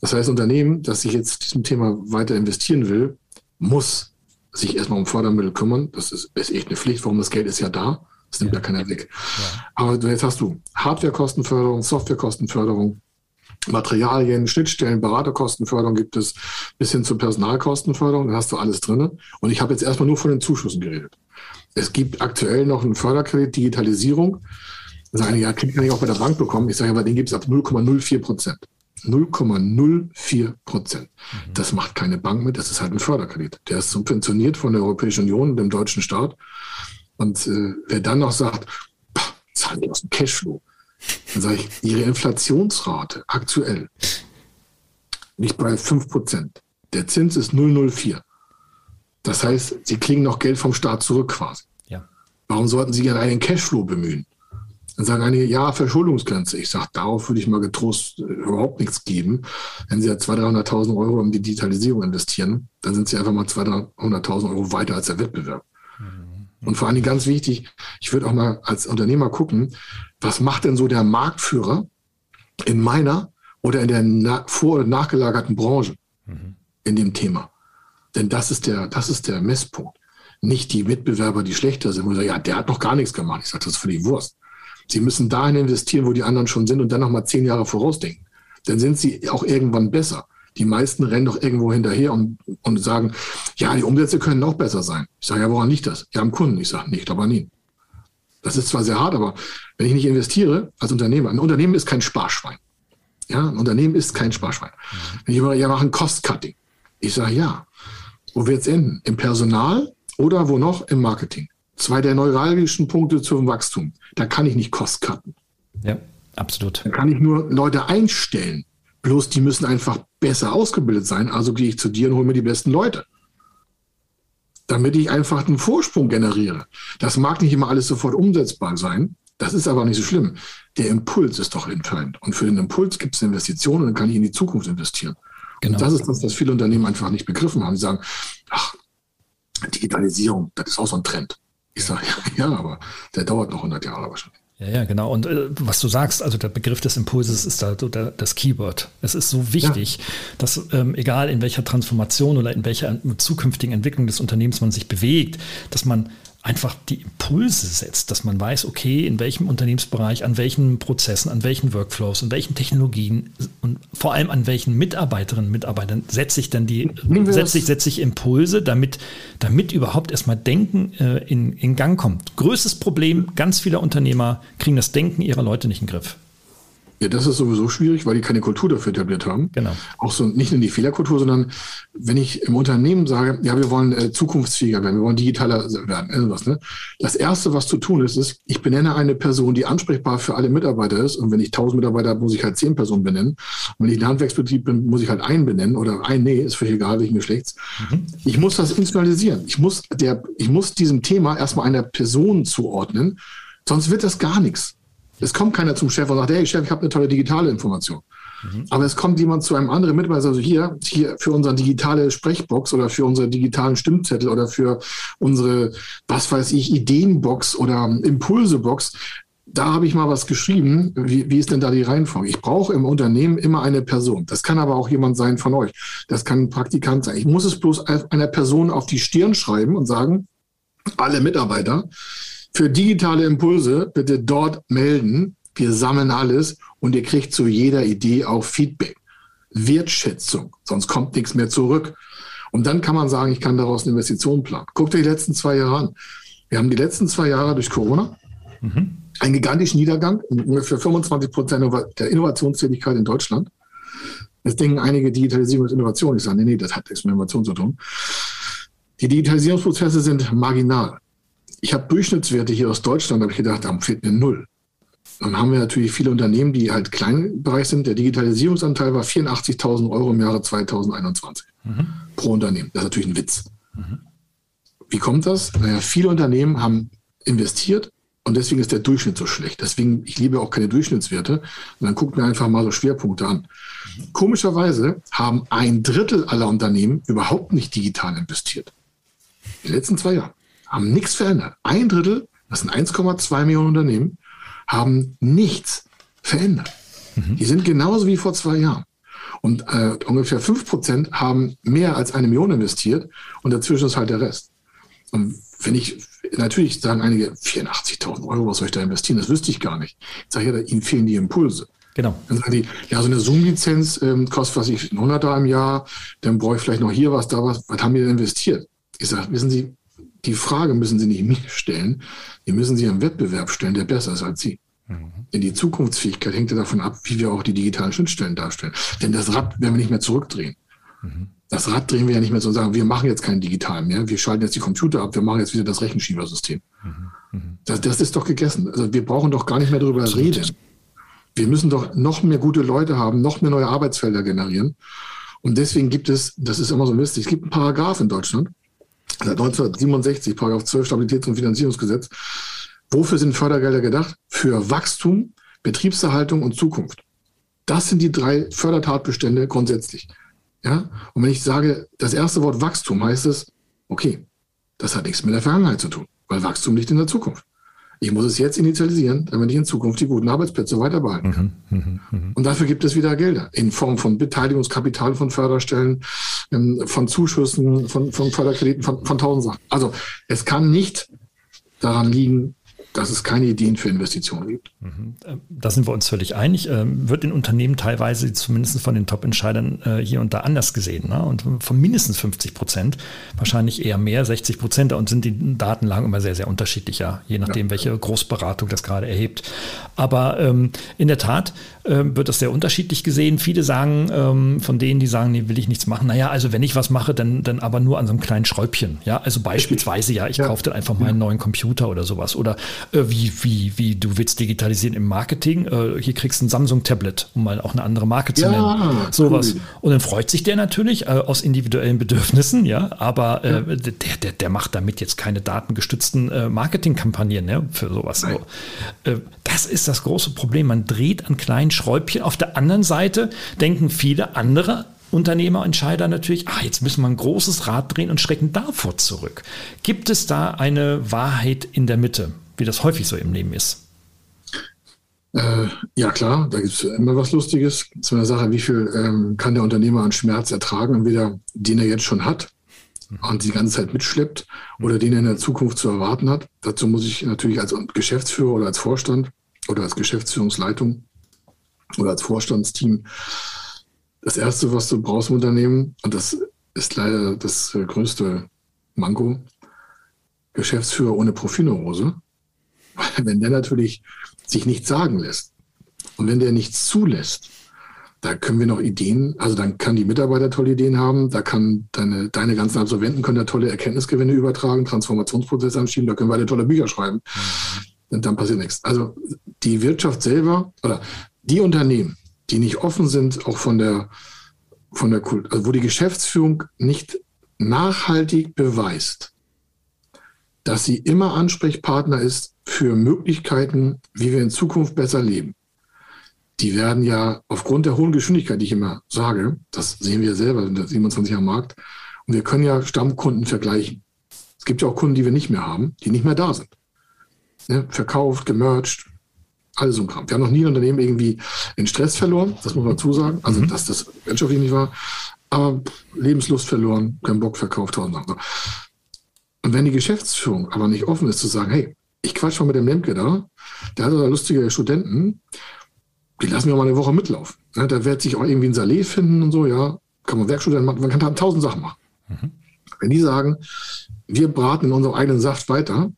Das heißt, Unternehmen, das sich jetzt diesem Thema weiter investieren will, muss sich erstmal um Fördermittel kümmern. Das ist, ist echt eine Pflicht, warum das Geld ist ja da. Das nimmt ja, ja keiner weg. Ja. Aber jetzt hast du Hardwarekostenförderung, Softwarekostenförderung, Materialien, Schnittstellen, Beraterkostenförderung gibt es, bis hin zur Personalkostenförderung, da hast du alles drin. Und ich habe jetzt erstmal nur von den Zuschüssen geredet. Es gibt aktuell noch einen Förderkredit Digitalisierung. Da sagen, ja, kann ich auch bei der Bank bekommen. Ich sage, aber den gibt es ab 0,04 Prozent. 0,04 Prozent. Mhm. Das macht keine Bank mit, das ist halt ein Förderkredit. Der ist subventioniert von der Europäischen Union, dem deutschen Staat. Und äh, wer dann noch sagt, zahlen die aus dem Cashflow, dann sage ich, ihre Inflationsrate aktuell nicht bei 5 Prozent. Der Zins ist 0,04. Das heißt, sie kriegen noch Geld vom Staat zurück quasi. Ja. Warum sollten sie an einen Cashflow bemühen? Dann sagen einige, ja, Verschuldungsgrenze. Ich sage, darauf würde ich mal getrost äh, überhaupt nichts geben. Wenn Sie ja 200.000, 300.000 Euro in die Digitalisierung investieren, dann sind Sie einfach mal 200.000, 300.000 Euro weiter als der Wettbewerb. Mhm. Und vor allen Dingen ganz wichtig, ich würde auch mal als Unternehmer gucken, was macht denn so der Marktführer in meiner oder in der vor- und nachgelagerten Branche mhm. in dem Thema? Denn das ist der, das ist der Messpunkt. Nicht die Mitbewerber, die schlechter sind, wo ich sage, ja, der hat noch gar nichts gemacht. Ich sage, das ist völlig Wurst. Sie müssen dahin investieren, wo die anderen schon sind und dann nochmal zehn Jahre vorausdenken. Dann sind sie auch irgendwann besser. Die meisten rennen doch irgendwo hinterher und, und sagen, ja, die Umsätze können auch besser sein. Ich sage, ja, woran liegt das? Ja, am Kunden. Ich sage, nicht, aber nie. Das ist zwar sehr hart, aber wenn ich nicht investiere als Unternehmer, ein Unternehmen ist kein Sparschwein. Ja, ein Unternehmen ist kein Sparschwein. Wenn ich immer, ja, machen Cost-Cutting. Ich sage, ja. Wo wird es enden? Im Personal oder wo noch? Im Marketing. Zwei der neuralgischen Punkte zum Wachstum. Da kann ich nicht Kost cutten. Ja, absolut. Da kann ich nur Leute einstellen. Bloß die müssen einfach besser ausgebildet sein. Also gehe ich zu dir und hole mir die besten Leute. Damit ich einfach einen Vorsprung generiere. Das mag nicht immer alles sofort umsetzbar sein. Das ist aber nicht so schlimm. Der Impuls ist doch entscheidend. Und für den Impuls gibt es Investitionen und dann kann ich in die Zukunft investieren. Genau. Und das ist das, was viele Unternehmen einfach nicht begriffen haben. Sie sagen, ach, Digitalisierung, das ist auch so ein Trend. Ich sage, ja, ja, aber der dauert noch 100 Jahre wahrscheinlich. Ja, ja, genau. Und äh, was du sagst, also der Begriff des Impulses ist da so der, das Keyword. Es ist so wichtig, ja. dass ähm, egal in welcher Transformation oder in welcher zukünftigen Entwicklung des Unternehmens man sich bewegt, dass man einfach die Impulse setzt, dass man weiß, okay, in welchem Unternehmensbereich, an welchen Prozessen, an welchen Workflows, an welchen Technologien und vor allem an welchen Mitarbeiterinnen und Mitarbeitern setze ich dann die, setze ich, setze ich Impulse, damit, damit überhaupt erstmal Denken äh, in, in Gang kommt. Größtes Problem, ganz viele Unternehmer kriegen das Denken ihrer Leute nicht in den Griff. Ja, das ist sowieso schwierig, weil die keine Kultur dafür etabliert haben. Genau. Auch so nicht nur die Fehlerkultur, sondern wenn ich im Unternehmen sage, ja, wir wollen äh, zukunftsfähiger werden, wir wollen digitaler werden, irgendwas, ne? Das erste, was zu tun ist, ist, ich benenne eine Person, die ansprechbar für alle Mitarbeiter ist. Und wenn ich tausend Mitarbeiter habe, muss ich halt zehn Personen benennen. Und wenn ich ein Handwerksbetrieb bin, muss ich halt einen benennen oder ein, nee, ist völlig egal, welchen Geschlechts. Mhm. Ich muss das institutionalisieren. Ich muss der, ich muss diesem Thema erstmal einer Person zuordnen. Sonst wird das gar nichts. Es kommt keiner zum Chef und sagt, hey Chef, ich habe eine tolle digitale Information. Mhm. Aber es kommt jemand zu einem anderen Mitarbeiter, also hier, hier für unsere digitale Sprechbox oder für unsere digitalen Stimmzettel oder für unsere, was weiß ich, Ideenbox oder Impulsebox. Da habe ich mal was geschrieben. Wie, wie ist denn da die Reihenfolge? Ich brauche im Unternehmen immer eine Person. Das kann aber auch jemand sein von euch. Das kann ein Praktikant sein. Ich muss es bloß einer Person auf die Stirn schreiben und sagen, alle Mitarbeiter, für digitale Impulse bitte dort melden. Wir sammeln alles und ihr kriegt zu jeder Idee auch Feedback. Wertschätzung, sonst kommt nichts mehr zurück. Und dann kann man sagen, ich kann daraus eine Investition planen. Guckt euch die letzten zwei Jahre an. Wir haben die letzten zwei Jahre durch Corona mhm. einen gigantischen Niedergang, ungefähr 25 Prozent der Innovationstätigkeit in Deutschland. Jetzt denken einige Digitalisierung ist Innovation. Ich sage, nee, nee, das hat nichts mit Innovation zu tun. Die Digitalisierungsprozesse sind marginal ich habe Durchschnittswerte hier aus Deutschland, habe ich gedacht, da fehlt eine Null. Dann haben wir natürlich viele Unternehmen, die halt Kleinbereich sind. Der Digitalisierungsanteil war 84.000 Euro im Jahre 2021 mhm. pro Unternehmen. Das ist natürlich ein Witz. Mhm. Wie kommt das? Naja, viele Unternehmen haben investiert und deswegen ist der Durchschnitt so schlecht. Deswegen, ich liebe auch keine Durchschnittswerte. Und dann guckt mir einfach mal so Schwerpunkte an. Mhm. Komischerweise haben ein Drittel aller Unternehmen überhaupt nicht digital investiert. In den letzten zwei Jahren haben nichts verändert. Ein Drittel, das sind 1,2 Millionen Unternehmen, haben nichts verändert. Mhm. Die sind genauso wie vor zwei Jahren. Und äh, ungefähr 5 Prozent haben mehr als eine Million investiert und dazwischen ist halt der Rest. Und wenn ich, natürlich sagen einige, 84.000 Euro, was soll ich da investieren? Das wüsste ich gar nicht. Ich sage ja, ihnen fehlen die Impulse. Genau. Dann sagen die, ja, so eine Zoom-Lizenz ähm, kostet, was ich, 100er im Jahr, dann brauche ich vielleicht noch hier was, da was. Was haben die denn investiert? Ich sage, wissen Sie, die Frage müssen Sie nicht mir stellen, die müssen Sie einem Wettbewerb stellen, der besser ist als Sie. Mhm. Denn die Zukunftsfähigkeit hängt ja davon ab, wie wir auch die digitalen Schnittstellen darstellen. Denn das Rad werden wir nicht mehr zurückdrehen. Mhm. Das Rad drehen wir ja nicht mehr so sagen, wir machen jetzt keinen digitalen mehr, wir schalten jetzt die Computer ab, wir machen jetzt wieder das Rechenschiebersystem. Mhm. mhm. Das, das, ist doch gegessen. Also wir brauchen doch gar nicht mehr darüber Absolut. reden. Wir müssen doch noch mehr gute Leute haben, noch mehr neue Arbeitsfelder generieren. Und deswegen gibt es, das ist immer so lustig, es gibt einen Paragraph in Deutschland, Seit 1967, Paragraph 12 Stabilitäts- und Finanzierungsgesetz. Wofür sind Fördergelder gedacht? Für Wachstum, Betriebserhaltung und Zukunft. Das sind die drei Fördertatbestände grundsätzlich. Ja? Und wenn ich sage, das erste Wort Wachstum heißt es, okay, das hat nichts mit der Vergangenheit zu tun, weil Wachstum liegt in der Zukunft. Ich muss es jetzt initialisieren, damit ich in Zukunft die guten Arbeitsplätze weiter behalten kann. Mhm, mh, mh. Und dafür gibt es wieder Gelder in Form von Beteiligungskapital von Förderstellen, ähm, von Zuschüssen, von, von Förderkrediten, von, von tausend Sachen. Also es kann nicht daran liegen, dass es keine Ideen für Investitionen gibt. Mhm. Ähm, da sind wir uns völlig einig. Ähm, wird in Unternehmen teilweise zumindest von den Top-Entscheidern äh, hier und da anders gesehen. Ne? Und von mindestens 50 Prozent, wahrscheinlich eher mehr, 60 Prozent. Und sind die Datenlagen immer sehr, sehr unterschiedlich, ja, je nachdem, ja. welche Großberatung das gerade erhebt. Aber ähm, in der Tat äh, wird das sehr unterschiedlich gesehen. Viele sagen, ähm, von denen, die sagen, nee, will ich nichts machen. Naja, also wenn ich was mache, dann, dann aber nur an so einem kleinen Schräubchen. Ja, also beispielsweise, ja, ich ja. kaufe dann einfach mal einen neuen Computer oder sowas. Oder äh, wie, wie, wie du willst digitalisieren im Marketing. Äh, hier kriegst du ein Samsung-Tablet, um mal auch eine andere Marke zu ja, nennen. Sowas. Cool. Und dann freut sich der natürlich äh, aus individuellen Bedürfnissen, ja, aber äh, ja. Der, der, der macht damit jetzt keine datengestützten äh, Marketingkampagnen ja, für sowas. So. Das ist das große Problem. Man dreht an kleinen Schräubchen. Auf der anderen Seite denken viele andere Unternehmer, Entscheider natürlich, ah, jetzt müssen wir ein großes Rad drehen und schrecken davor zurück. Gibt es da eine Wahrheit in der Mitte? Wie das häufig so im Leben ist. Äh, ja, klar, da gibt es immer was Lustiges. Zu einer Sache, wie viel ähm, kann der Unternehmer an Schmerz ertragen, entweder den er jetzt schon hat und die ganze Zeit mitschleppt oder den er in der Zukunft zu erwarten hat. Dazu muss ich natürlich als Geschäftsführer oder als Vorstand oder als Geschäftsführungsleitung oder als Vorstandsteam das Erste, was du brauchst im Unternehmen, und das ist leider das größte Manko, Geschäftsführer ohne Profilneurose wenn der natürlich sich nichts sagen lässt Und wenn der nichts zulässt, da können wir noch Ideen, also dann kann die Mitarbeiter tolle Ideen haben, da kann deine, deine ganzen Absolventen können da tolle Erkenntnisgewinne übertragen, Transformationsprozesse anschieben, da können wir alle tolle Bücher schreiben. Und dann passiert nichts. Also die Wirtschaft selber oder die Unternehmen, die nicht offen sind, auch von der, von der Kult, also wo die Geschäftsführung nicht nachhaltig beweist, dass sie immer Ansprechpartner ist für Möglichkeiten, wie wir in Zukunft besser leben. Die werden ja aufgrund der hohen Geschwindigkeit, die ich immer sage, das sehen wir selber in der 27 am Markt, und wir können ja Stammkunden vergleichen. Es gibt ja auch Kunden, die wir nicht mehr haben, die nicht mehr da sind. Ne? Verkauft, gemerged, alles so ein Kram. Wir haben noch nie ein Unternehmen irgendwie in Stress verloren, das muss man dazu sagen. Also, mhm. dass das wirtschaftlich nicht war. Aber Lebenslust verloren, keinen Bock verkauft, tausend Sachen. Und wenn die Geschäftsführung aber nicht offen ist zu sagen, hey, ich quatsch mal mit dem Lemke da, der hat da lustige Studenten, die lassen wir mal eine Woche mitlaufen. Ne, da wird sich auch irgendwie ein Salé finden und so, ja, kann man Werkstudent machen, man kann da tausend Sachen machen. Mhm. Wenn die sagen, wir braten in unserem eigenen Saft weiter,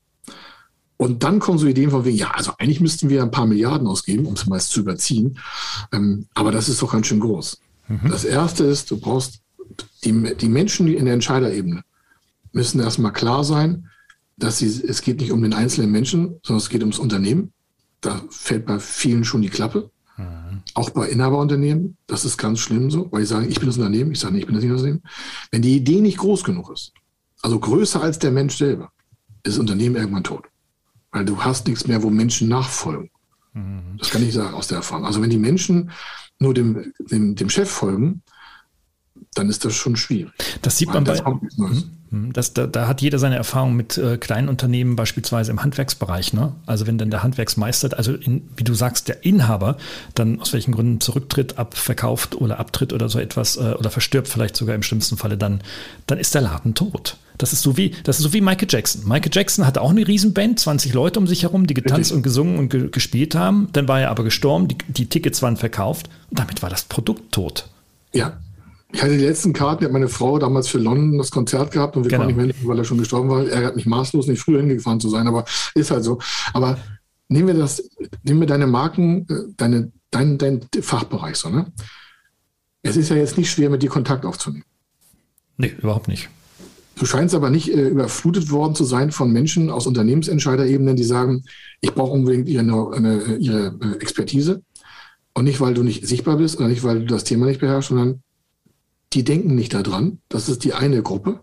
und dann kommen so Ideen von wegen, ja, also eigentlich müssten wir ein paar Milliarden ausgeben, um es meist zu überziehen. Ähm, aber das ist doch ganz schön groß. Mhm. Das erste ist, du brauchst die, die Menschen in der Entscheiderebene müssen erstmal klar sein, dass sie, es geht nicht um den einzelnen Menschen, sondern es geht ums Unternehmen. Da fällt bei vielen schon die Klappe. Mhm. Auch bei Inhaberunternehmen, das ist ganz schlimm so, weil die sagen, ich bin das Unternehmen, ich sage nicht, ich bin das Unternehmen. Wenn die Idee nicht groß genug ist, also größer als der Mensch selber, ist das Unternehmen irgendwann tot. Weil du hast nichts mehr, wo Menschen nachfolgen. Mhm. Das kann ich sagen aus der Erfahrung. Also wenn die Menschen nur dem, dem, dem Chef folgen, dann ist das schon schwierig. Das sieht man bei. Mhm. Mhm. Das, da, da, hat jeder seine Erfahrung mit äh, kleinen Unternehmen, beispielsweise im Handwerksbereich. Ne? Also wenn dann der Handwerksmeister, also in, wie du sagst, der Inhaber dann aus welchen Gründen zurücktritt, abverkauft oder abtritt oder so etwas äh, oder verstirbt vielleicht sogar im schlimmsten Falle, dann, dann ist der Laden tot. Das ist so wie, das ist so wie Michael Jackson. Michael Jackson hatte auch eine Riesenband, 20 Leute um sich herum, die getanzt Richtig. und gesungen und ge gespielt haben. Dann war er aber gestorben, die, die Tickets waren verkauft und damit war das Produkt tot. Ja, ich hatte die letzten Karten, die hat meine Frau damals für London das Konzert gehabt und wir genau. konnten nicht mehr, weil er schon gestorben war. Er hat mich maßlos, nicht früher hingefahren zu sein, aber ist halt so. Aber nehmen wir das, nehmen wir deine Marken, äh, deine, dein, dein Fachbereich so, ne? Es ist ja jetzt nicht schwer, mit dir Kontakt aufzunehmen. Nee, überhaupt nicht. Du scheinst aber nicht äh, überflutet worden zu sein von Menschen aus Unternehmensentscheiderebenen, die sagen, ich brauche unbedingt ihre, eine, ihre äh, Expertise. Und nicht, weil du nicht sichtbar bist oder nicht, weil du das Thema nicht beherrschst, sondern die denken nicht daran. Das ist die eine Gruppe.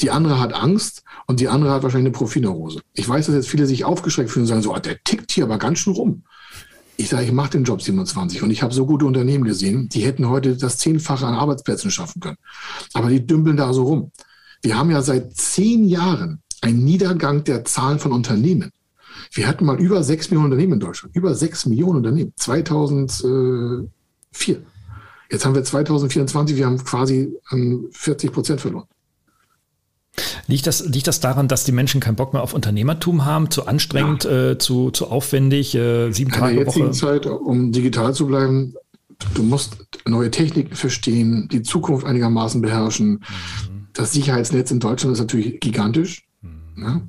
Die andere hat Angst und die andere hat wahrscheinlich eine Profineurose. Ich weiß, dass jetzt viele sich aufgeschreckt fühlen und sagen so, oh, der tickt hier aber ganz schön rum. Ich sage, ich mache den Job 27 und ich habe so gute Unternehmen gesehen, die hätten heute das Zehnfache an Arbeitsplätzen schaffen können. Aber die dümpeln da so rum. Wir haben ja seit zehn Jahren einen Niedergang der Zahlen von Unternehmen. Wir hatten mal über sechs Millionen Unternehmen in Deutschland. Über sechs Millionen Unternehmen. 2004. Jetzt haben wir 2024, wir haben quasi 40 Prozent verloren. Liegt das, liegt das daran, dass die Menschen keinen Bock mehr auf Unternehmertum haben, zu anstrengend, ja. äh, zu, zu aufwendig, äh, sieben Tage In der jetzigen Woche? Zeit, um digital zu bleiben, du musst neue Techniken verstehen, die Zukunft einigermaßen beherrschen. Mhm. Das Sicherheitsnetz in Deutschland ist natürlich gigantisch. Mhm. Ja?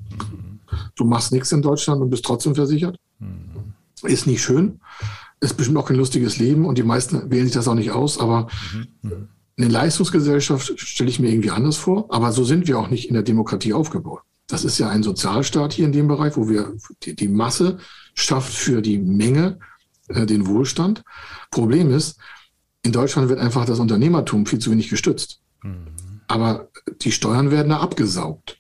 Du machst nichts in Deutschland und bist trotzdem versichert. Mhm. Ist nicht schön ist bestimmt auch kein lustiges Leben und die meisten wählen sich das auch nicht aus, aber mhm. eine Leistungsgesellschaft stelle ich mir irgendwie anders vor, aber so sind wir auch nicht in der Demokratie aufgebaut. Das ist ja ein Sozialstaat hier in dem Bereich, wo wir die, die Masse schafft für die Menge äh, den Wohlstand. Problem ist, in Deutschland wird einfach das Unternehmertum viel zu wenig gestützt. Mhm. Aber die Steuern werden da abgesaugt.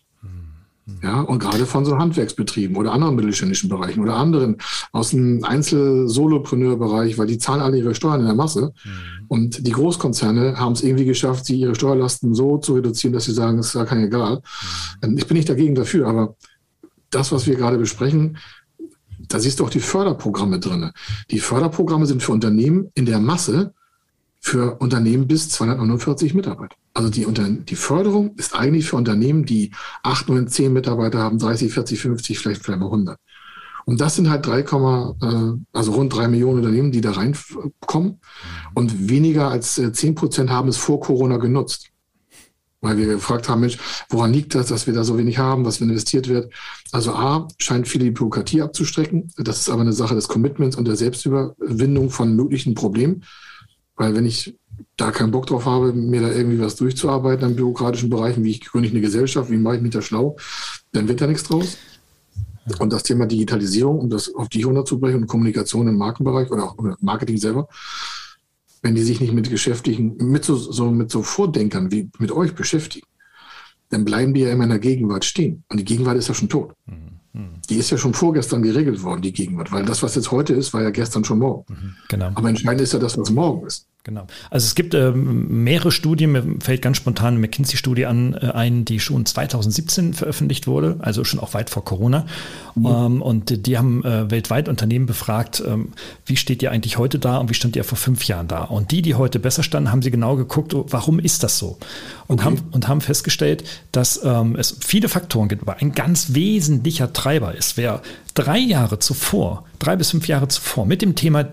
Ja, und gerade von so Handwerksbetrieben oder anderen mittelständischen Bereichen oder anderen aus dem Einzel-Solopreneur-Bereich, weil die zahlen alle ihre Steuern in der Masse. Mhm. Und die Großkonzerne haben es irgendwie geschafft, sie ihre Steuerlasten so zu reduzieren, dass sie sagen, es ist gar kein egal. Mhm. Ich bin nicht dagegen dafür, aber das, was wir gerade besprechen, da siehst du auch die Förderprogramme drin. Die Förderprogramme sind für Unternehmen in der Masse für Unternehmen bis 249 Mitarbeiter. Also die, die Förderung ist eigentlich für Unternehmen, die 8, 9, 10 Mitarbeiter haben, 30, 40, 50, vielleicht, vielleicht mal 100. Und das sind halt 3, äh, also rund 3 Millionen Unternehmen, die da reinkommen. Und weniger als 10 äh, Prozent haben es vor Corona genutzt. weil wir gefragt haben, Mensch, woran liegt das, dass wir da so wenig haben, was investiert wird? Also A, scheint viele die Bürokratie abzustrecken. Das ist aber eine Sache des Commitments und der Selbstüberwindung von möglichen Problemen. Weil wenn ich da keinen Bock drauf habe, mir da irgendwie was durchzuarbeiten an bürokratischen Bereichen, wie ich gründe ich eine Gesellschaft, wie mache ich mich da schlau, dann wird da nichts draus. Und das Thema Digitalisierung, um das auf die runterzubrechen und Kommunikation im Markenbereich oder auch Marketing selber, wenn die sich nicht mit Geschäftigen, mit so, so, mit so Vordenkern wie mit euch beschäftigen, dann bleiben die ja immer in der Gegenwart stehen. Und die Gegenwart ist ja schon tot. Mhm. Die ist ja schon vorgestern geregelt worden, die Gegenwart, weil das, was jetzt heute ist, war ja gestern schon morgen. Mhm. Genau. Aber entscheidend ist ja das, was morgen ist. Genau. Also es gibt ähm, mehrere Studien, mir fällt ganz spontan eine McKinsey-Studie an, äh, ein, die schon 2017 veröffentlicht wurde, also schon auch weit vor Corona. Mhm. Ähm, und die haben äh, weltweit Unternehmen befragt, ähm, wie steht ihr eigentlich heute da und wie stand ihr vor fünf Jahren da? Und die, die heute besser standen, haben sie genau geguckt, oh, warum ist das so? Und, okay. haben, und haben festgestellt, dass ähm, es viele Faktoren gibt, aber ein ganz wesentlicher Treiber ist, wer drei Jahre zuvor, drei bis fünf Jahre zuvor mit dem Thema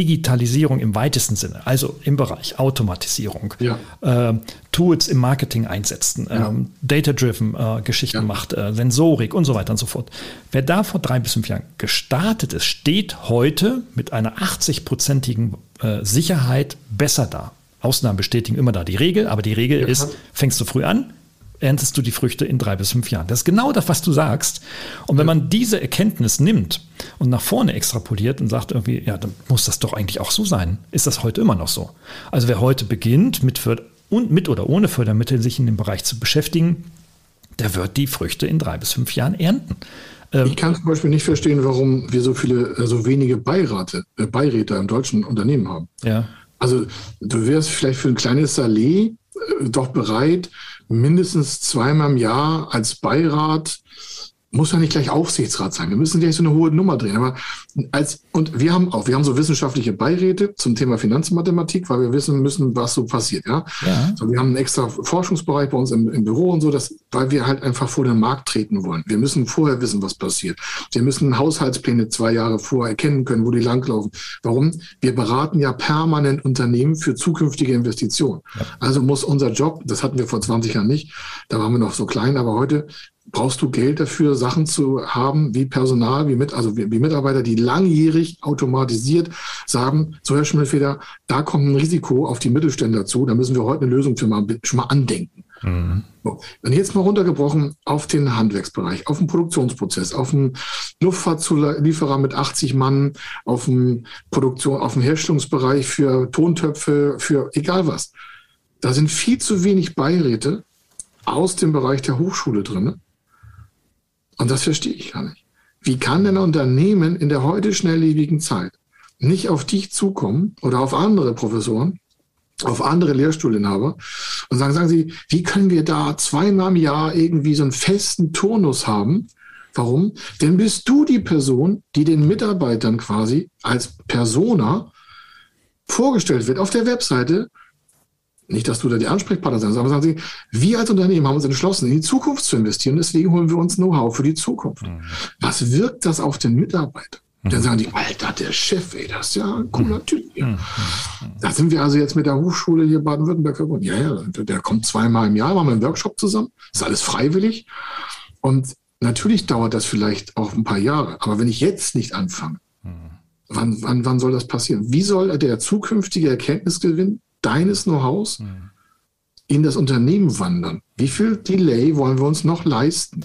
Digitalisierung im weitesten Sinne, also im Bereich Automatisierung, ja. äh, Tools im Marketing einsetzen, ja. ähm, Data-driven äh, Geschichten ja. macht, äh, Sensorik und so weiter und so fort. Wer da vor drei bis fünf Jahren gestartet ist, steht heute mit einer 80-prozentigen äh, Sicherheit besser da. Ausnahmen bestätigen immer da die Regel, aber die Regel ist, fängst du früh an, erntest du die Früchte in drei bis fünf Jahren. Das ist genau das, was du sagst. Und wenn man diese Erkenntnis nimmt und nach vorne extrapoliert und sagt irgendwie, ja, dann muss das doch eigentlich auch so sein, ist das heute immer noch so. Also wer heute beginnt, mit, und mit oder ohne Fördermittel sich in dem Bereich zu beschäftigen, der wird die Früchte in drei bis fünf Jahren ernten. Ähm, ich kann zum Beispiel nicht verstehen, warum wir so viele, äh, so wenige Beirate, äh, Beiräte im deutschen Unternehmen haben. Ja. Also du wärst vielleicht für ein kleines Salé doch bereit, mindestens zweimal im Jahr als Beirat muss ja nicht gleich Aufsichtsrat sein. Wir müssen gleich so eine hohe Nummer drehen. Aber als, und wir haben auch, wir haben so wissenschaftliche Beiräte zum Thema Finanzmathematik, weil wir wissen müssen, was so passiert, ja. ja. So, wir haben einen extra Forschungsbereich bei uns im, im, Büro und so, dass, weil wir halt einfach vor den Markt treten wollen. Wir müssen vorher wissen, was passiert. Wir müssen Haushaltspläne zwei Jahre vorher erkennen können, wo die langlaufen. Warum? Wir beraten ja permanent Unternehmen für zukünftige Investitionen. Ja. Also muss unser Job, das hatten wir vor 20 Jahren nicht, da waren wir noch so klein, aber heute brauchst du Geld dafür, Sachen zu haben, wie Personal, wie, mit, also wie, wie Mitarbeiter, die langjährig automatisiert sagen, so Herr Schimmelfeder, da kommt ein Risiko auf die Mittelständler zu, da müssen wir heute eine Lösung für mal, schon mal andenken. Mhm. So. Und jetzt mal runtergebrochen auf den Handwerksbereich, auf den Produktionsprozess, auf den Luftfahrtzulieferer mit 80 Mann, auf den Produktion, auf den Herstellungsbereich für Tontöpfe, für egal was. Da sind viel zu wenig Beiräte aus dem Bereich der Hochschule drin und das verstehe ich gar nicht. Wie kann denn ein Unternehmen in der heute schnelllebigen Zeit nicht auf dich zukommen oder auf andere Professoren, auf andere Lehrstuhlinhaber und sagen, sagen Sie, wie können wir da zweimal im Jahr irgendwie so einen festen Turnus haben? Warum? Denn bist du die Person, die den Mitarbeitern quasi als Persona vorgestellt wird auf der Webseite nicht, dass du da die Ansprechpartner sein aber sagen Sie, wir als Unternehmen haben uns entschlossen, in die Zukunft zu investieren. Deswegen holen wir uns Know-how für die Zukunft. Mhm. Was wirkt das auf den Mitarbeiter? Mhm. Dann sagen die, Alter, der Chef, ey, das ist ja ein cooler mhm. Typ. Ja. Mhm. Da sind wir also jetzt mit der Hochschule hier Baden-Württemberg verbunden. Ja, ja, der kommt zweimal im Jahr, machen wir einen Workshop zusammen. Ist alles freiwillig. Und natürlich dauert das vielleicht auch ein paar Jahre. Aber wenn ich jetzt nicht anfange, wann, wann, wann soll das passieren? Wie soll der zukünftige Erkenntnisgewinn deines Know-hows mhm. in das Unternehmen wandern. Wie viel Delay wollen wir uns noch leisten?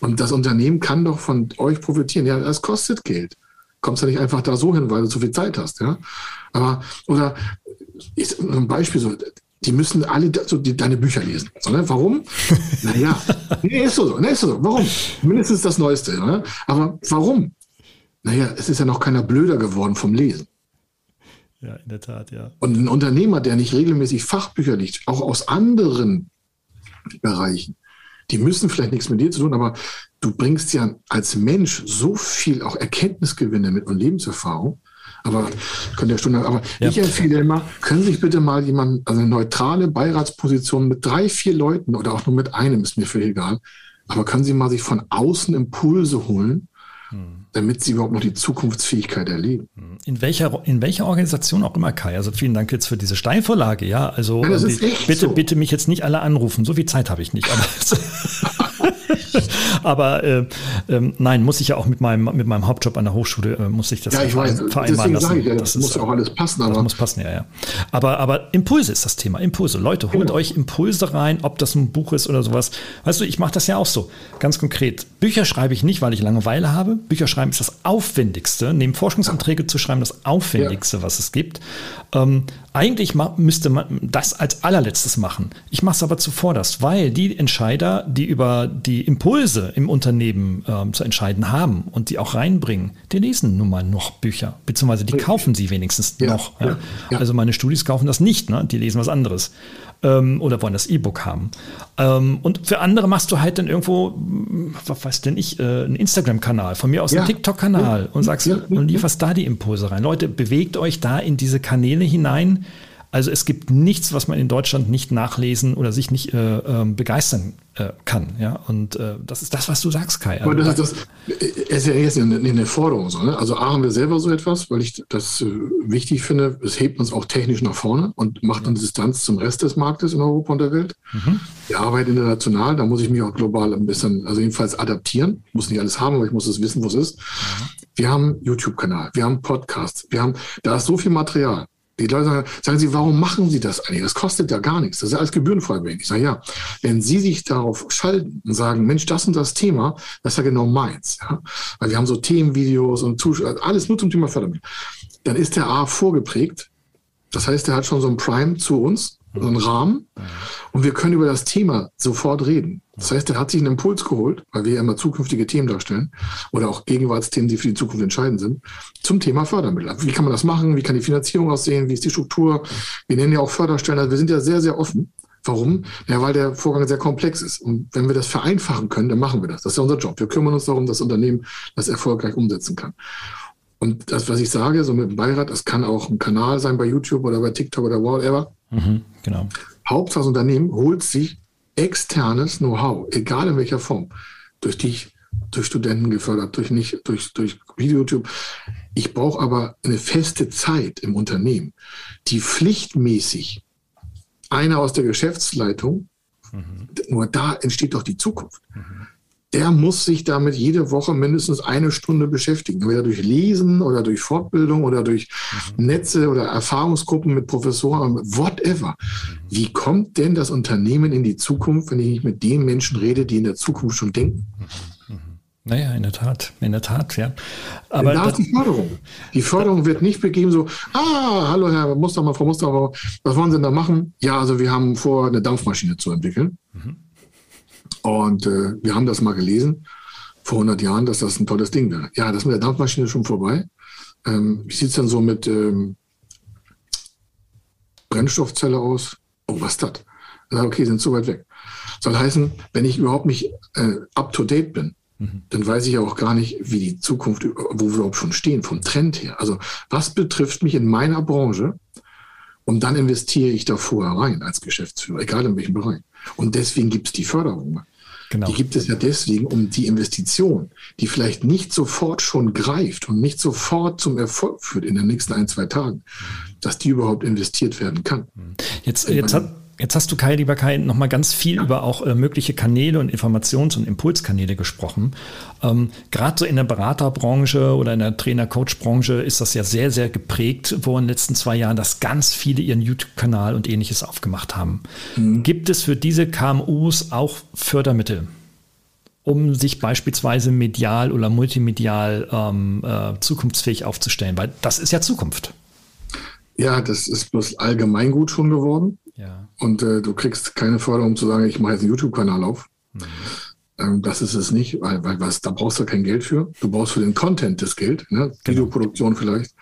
Und das Unternehmen kann doch von euch profitieren. Ja, das kostet Geld. Kommst ja nicht einfach da so hin, weil du zu viel Zeit hast. Ja? Aber, oder ist ein Beispiel so, die müssen alle so die, deine Bücher lesen. So, ne? Warum? naja, nee, ist so, ne, ist so. Warum? Mindestens das Neueste. Ne? Aber warum? Naja, es ist ja noch keiner blöder geworden vom Lesen. Ja, in der Tat, ja. Und ein Unternehmer, der nicht regelmäßig Fachbücher liest, auch aus anderen Bereichen, die müssen vielleicht nichts mit dir zu tun, aber du bringst ja als Mensch so viel auch Erkenntnisgewinne mit und Lebenserfahrung. Aber können der Stunde, aber ja. ich empfehle immer, können sich bitte mal jemand, also eine neutrale Beiratsposition mit drei, vier Leuten oder auch nur mit einem, ist mir völlig egal. Aber können Sie mal sich von außen Impulse holen, hm damit sie überhaupt noch die Zukunftsfähigkeit erleben. In welcher, in welcher Organisation auch immer, Kai. Also vielen Dank jetzt für diese Steilvorlage, ja. Also ja, die, bitte, so. bitte mich jetzt nicht alle anrufen. So viel Zeit habe ich nicht. Aber äh, äh, nein, muss ich ja auch mit meinem, mit meinem Hauptjob an der Hochschule, äh, muss ich das ja, ich weiß, vereinbaren lassen. Ich, ja, das, das muss ja auch alles passen. Aber das muss passen, ja, ja. Aber, aber Impulse ist das Thema. Impulse. Leute, holt genau. euch Impulse rein, ob das ein Buch ist oder sowas. Weißt du, ich mache das ja auch so. Ganz konkret. Bücher schreibe ich nicht, weil ich Langeweile habe. Bücher schreiben ist das Aufwendigste. Neben Forschungsanträge zu schreiben, das Aufwendigste, ja. was es gibt. Ähm, eigentlich müsste man das als allerletztes machen. Ich mache es aber zuvorderst, weil die Entscheider, die über die Impulse im Unternehmen ähm, zu entscheiden haben und die auch reinbringen, die lesen nun mal noch Bücher, beziehungsweise die kaufen sie wenigstens ja, noch. Ja. Ja, also meine Studis kaufen das nicht, ne? die lesen was anderes ähm, oder wollen das E-Book haben. Ähm, und für andere machst du halt dann irgendwo, was weiß denn ich, äh, einen Instagram-Kanal, von mir aus einen TikTok-Kanal und sagst und lieferst da die Impulse rein. Leute, bewegt euch da in diese Kanäle hinein also es gibt nichts, was man in Deutschland nicht nachlesen oder sich nicht äh, äh, begeistern äh, kann. Ja? Und äh, das ist das, was du sagst, Kai. Aber das ist, das ist ja jetzt eine, eine Forderung. So, ne? Also haben wir selber so etwas, weil ich das äh, wichtig finde. Es hebt uns auch technisch nach vorne und macht eine Distanz zum Rest des Marktes in Europa und der Welt. Mhm. Wir arbeiten international, da muss ich mich auch global ein bisschen, also jedenfalls adaptieren. Ich muss nicht alles haben, aber ich muss es wissen, wo es ist. Mhm. Wir haben YouTube-Kanal, wir haben Podcasts, wir haben, da ist so viel Material. Die Leute sagen, sagen Sie, warum machen Sie das eigentlich? Das kostet ja gar nichts. Das ist ja alles gebührenfrei. Ich sage, ja, wenn Sie sich darauf schalten und sagen, Mensch, das und das Thema, das ist ja genau meins. Ja? Weil wir haben so Themenvideos und Zuschauer, alles nur zum Thema Fördermittel. Dann ist der A vorgeprägt. Das heißt, er hat schon so ein Prime zu uns so einen Rahmen und wir können über das Thema sofort reden. Das heißt, er hat sich einen Impuls geholt, weil wir ja immer zukünftige Themen darstellen oder auch Gegenwartsthemen, die für die Zukunft entscheidend sind, zum Thema Fördermittel. Wie kann man das machen? Wie kann die Finanzierung aussehen? Wie ist die Struktur? Wir nennen ja auch Förderstellen. Also wir sind ja sehr, sehr offen. Warum? Ja, weil der Vorgang sehr komplex ist. Und wenn wir das vereinfachen können, dann machen wir das. Das ist ja unser Job. Wir kümmern uns darum, dass das Unternehmen das erfolgreich umsetzen kann. Und das, was ich sage, so mit dem Beirat, das kann auch ein Kanal sein bei YouTube oder bei TikTok oder whatever. Mhm, genau. Hauptsache das Unternehmen holt sich externes Know-how, egal in welcher Form, durch dich, durch Studenten gefördert, durch nicht, durch, durch YouTube. Ich brauche aber eine feste Zeit im Unternehmen, die pflichtmäßig einer aus der Geschäftsleitung, mhm. nur da entsteht doch die Zukunft. Mhm der muss sich damit jede Woche mindestens eine Stunde beschäftigen. Entweder durch Lesen oder durch Fortbildung oder durch mhm. Netze oder Erfahrungsgruppen mit Professoren, whatever. Wie kommt denn das Unternehmen in die Zukunft, wenn ich nicht mit den Menschen rede, die in der Zukunft schon denken? Mhm. Naja, in der Tat, in der Tat, ja. Aber da ist die Förderung. Die Förderung wird nicht begeben so, ah, hallo Herr Mustermann, Frau Mustermann, was wollen Sie denn da machen? Ja, also wir haben vor, eine Dampfmaschine zu entwickeln. Mhm. Und äh, wir haben das mal gelesen vor 100 Jahren, dass das ein tolles Ding wäre. Ja, das mit der Dampfmaschine ist schon vorbei. Ähm, wie sieht es denn so mit ähm, Brennstoffzelle aus? Oh, was ist das? Okay, sind so weit weg. Soll heißen, wenn ich überhaupt nicht äh, up to date bin, mhm. dann weiß ich ja auch gar nicht, wie die Zukunft, wo wir überhaupt schon stehen, vom Trend her. Also, was betrifft mich in meiner Branche? Und dann investiere ich da vorher rein als Geschäftsführer, egal in welchem Bereich. Und deswegen gibt es die Förderung. Genau. Die gibt es ja deswegen, um die Investition, die vielleicht nicht sofort schon greift und nicht sofort zum Erfolg führt in den nächsten ein, zwei Tagen, dass die überhaupt investiert werden kann. Jetzt, jetzt hat, Jetzt hast du, Kai, lieber Kai, nochmal ganz viel ja. über auch äh, mögliche Kanäle und Informations- und Impulskanäle gesprochen. Ähm, Gerade so in der Beraterbranche oder in der Trainer-Coach-Branche ist das ja sehr, sehr geprägt wo in den letzten zwei Jahren, dass ganz viele ihren YouTube-Kanal und ähnliches aufgemacht haben. Mhm. Gibt es für diese KMUs auch Fördermittel? um sich beispielsweise medial oder multimedial ähm, äh, zukunftsfähig aufzustellen? Weil das ist ja Zukunft. Ja, das ist bloß allgemeingut schon geworden. Ja. Und äh, du kriegst keine Förderung zu sagen, ich mache jetzt einen YouTube-Kanal auf. Mhm. Ähm, das ist es nicht, weil, weil was, da brauchst du kein Geld für. Du brauchst für den Content das Geld, ne? Genau. Videoproduktion vielleicht.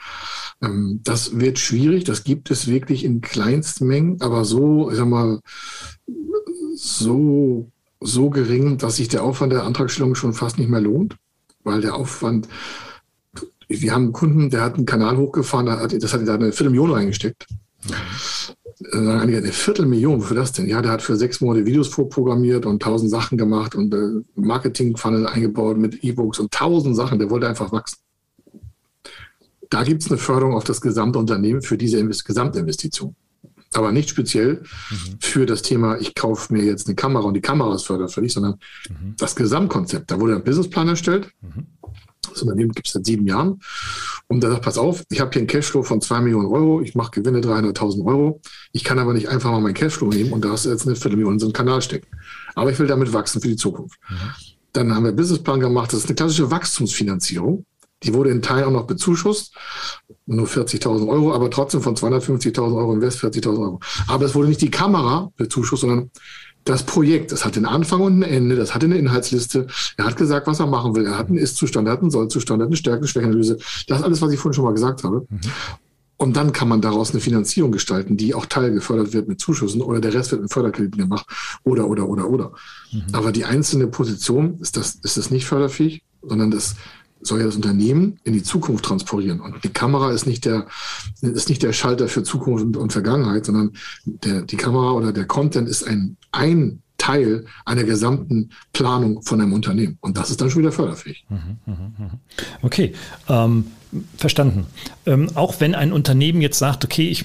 Ähm, das wird schwierig, das gibt es wirklich in Kleinstmengen, aber so, ich sag mal, so, so gering, dass sich der Aufwand der Antragstellung schon fast nicht mehr lohnt, weil der Aufwand, wir haben einen Kunden, der hat einen Kanal hochgefahren, das hat, er da eine Viertelmillion reingesteckt. Mhm einige, eine Viertelmillion, wofür das denn? Ja, der hat für sechs Monate Videos vorprogrammiert und tausend Sachen gemacht und äh, Marketing-Funnel eingebaut mit E-Books und tausend Sachen. Der wollte einfach wachsen. Da gibt es eine Förderung auf das gesamte Unternehmen für diese Invest Gesamtinvestition. Aber nicht speziell mhm. für das Thema, ich kaufe mir jetzt eine Kamera und die Kamera ist förderfällig, sondern mhm. das Gesamtkonzept. Da wurde ein Businessplan erstellt. Mhm. Das Unternehmen gibt es seit sieben Jahren. Und da sagt, pass auf, ich habe hier einen Cashflow von zwei Millionen Euro, ich mache Gewinne 300.000 Euro. Ich kann aber nicht einfach mal meinen Cashflow nehmen und da hast du jetzt eine Viertelmillion in so einen Kanal stecken. Aber ich will damit wachsen für die Zukunft. Mhm. Dann haben wir einen Businessplan gemacht, das ist eine klassische Wachstumsfinanzierung. Die wurde in Teilen auch noch bezuschusst, nur 40.000 Euro, aber trotzdem von 250.000 Euro Invest 40.000 Euro. Aber es wurde nicht die Kamera bezuschusst, sondern das Projekt. Das hat einen Anfang und ein Ende, das hat eine Inhaltsliste. Er hat gesagt, was er machen will. Er hat einen Ist-Zustand, er hat einen Soll-Zustand, er hat eine Stärken-Schwächenanalyse. Das ist alles, was ich vorhin schon mal gesagt habe. Mhm. Und dann kann man daraus eine Finanzierung gestalten, die auch teilgefördert wird mit Zuschüssen oder der Rest wird mit Förderkrediten gemacht oder, oder, oder, oder. Mhm. Aber die einzelne Position ist das, ist das nicht förderfähig, sondern das soll ja das Unternehmen in die Zukunft transportieren. Und die Kamera ist nicht der, ist nicht der Schalter für Zukunft und, und Vergangenheit, sondern der, die Kamera oder der Content ist ein, ein Teil einer gesamten Planung von einem Unternehmen. Und das ist dann schon wieder förderfähig. Mhm, mhm, mhm. Okay. Ähm, Verstanden. Ähm, auch wenn ein Unternehmen jetzt sagt, okay, ich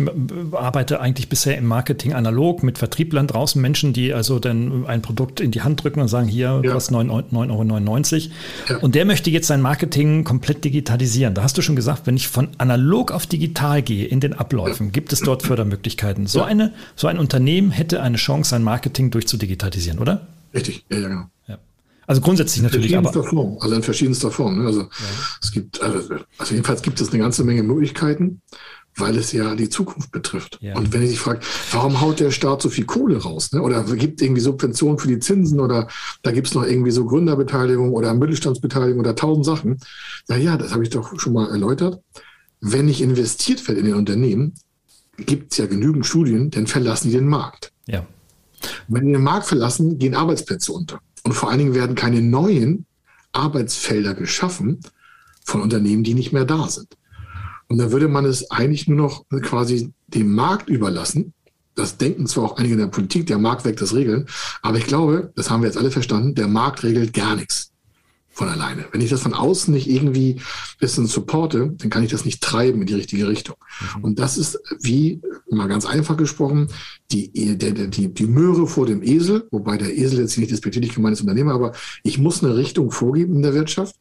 arbeite eigentlich bisher im Marketing analog mit Vertrieblern draußen, Menschen, die also dann ein Produkt in die Hand drücken und sagen, hier, ja. was 9,99 Euro. Ja. Und der möchte jetzt sein Marketing komplett digitalisieren. Da hast du schon gesagt, wenn ich von analog auf digital gehe in den Abläufen, ja. gibt es dort Fördermöglichkeiten. So, eine, so ein Unternehmen hätte eine Chance, sein Marketing durchzudigitalisieren, oder? Richtig, ja, ja, genau. Also grundsätzlich natürlich, in aber. Form, also in verschiedenster Form. Ne? Also ja. es gibt, also, also jedenfalls gibt es eine ganze Menge Möglichkeiten, weil es ja die Zukunft betrifft. Ja. Und wenn ich sich frage, warum haut der Staat so viel Kohle raus? Ne? Oder gibt irgendwie Subventionen für die Zinsen oder da gibt es noch irgendwie so Gründerbeteiligung oder Mittelstandsbeteiligung oder tausend Sachen. Na ja, das habe ich doch schon mal erläutert. Wenn nicht investiert wird in den Unternehmen, gibt es ja genügend Studien, dann verlassen die den Markt. Ja. Wenn die den Markt verlassen, gehen Arbeitsplätze unter. Und vor allen Dingen werden keine neuen Arbeitsfelder geschaffen von Unternehmen, die nicht mehr da sind. Und dann würde man es eigentlich nur noch quasi dem Markt überlassen. Das denken zwar auch einige in der Politik, der Markt weckt das Regeln, aber ich glaube, das haben wir jetzt alle verstanden, der Markt regelt gar nichts von alleine. Wenn ich das von außen nicht irgendwie ein bisschen supporte, dann kann ich das nicht treiben in die richtige Richtung. Mhm. Und das ist, wie mal ganz einfach gesprochen, die, der, die, die Möhre vor dem Esel, wobei der Esel jetzt nicht despektierlich gemeint ist Unternehmer, aber ich muss eine Richtung vorgeben in der Wirtschaft,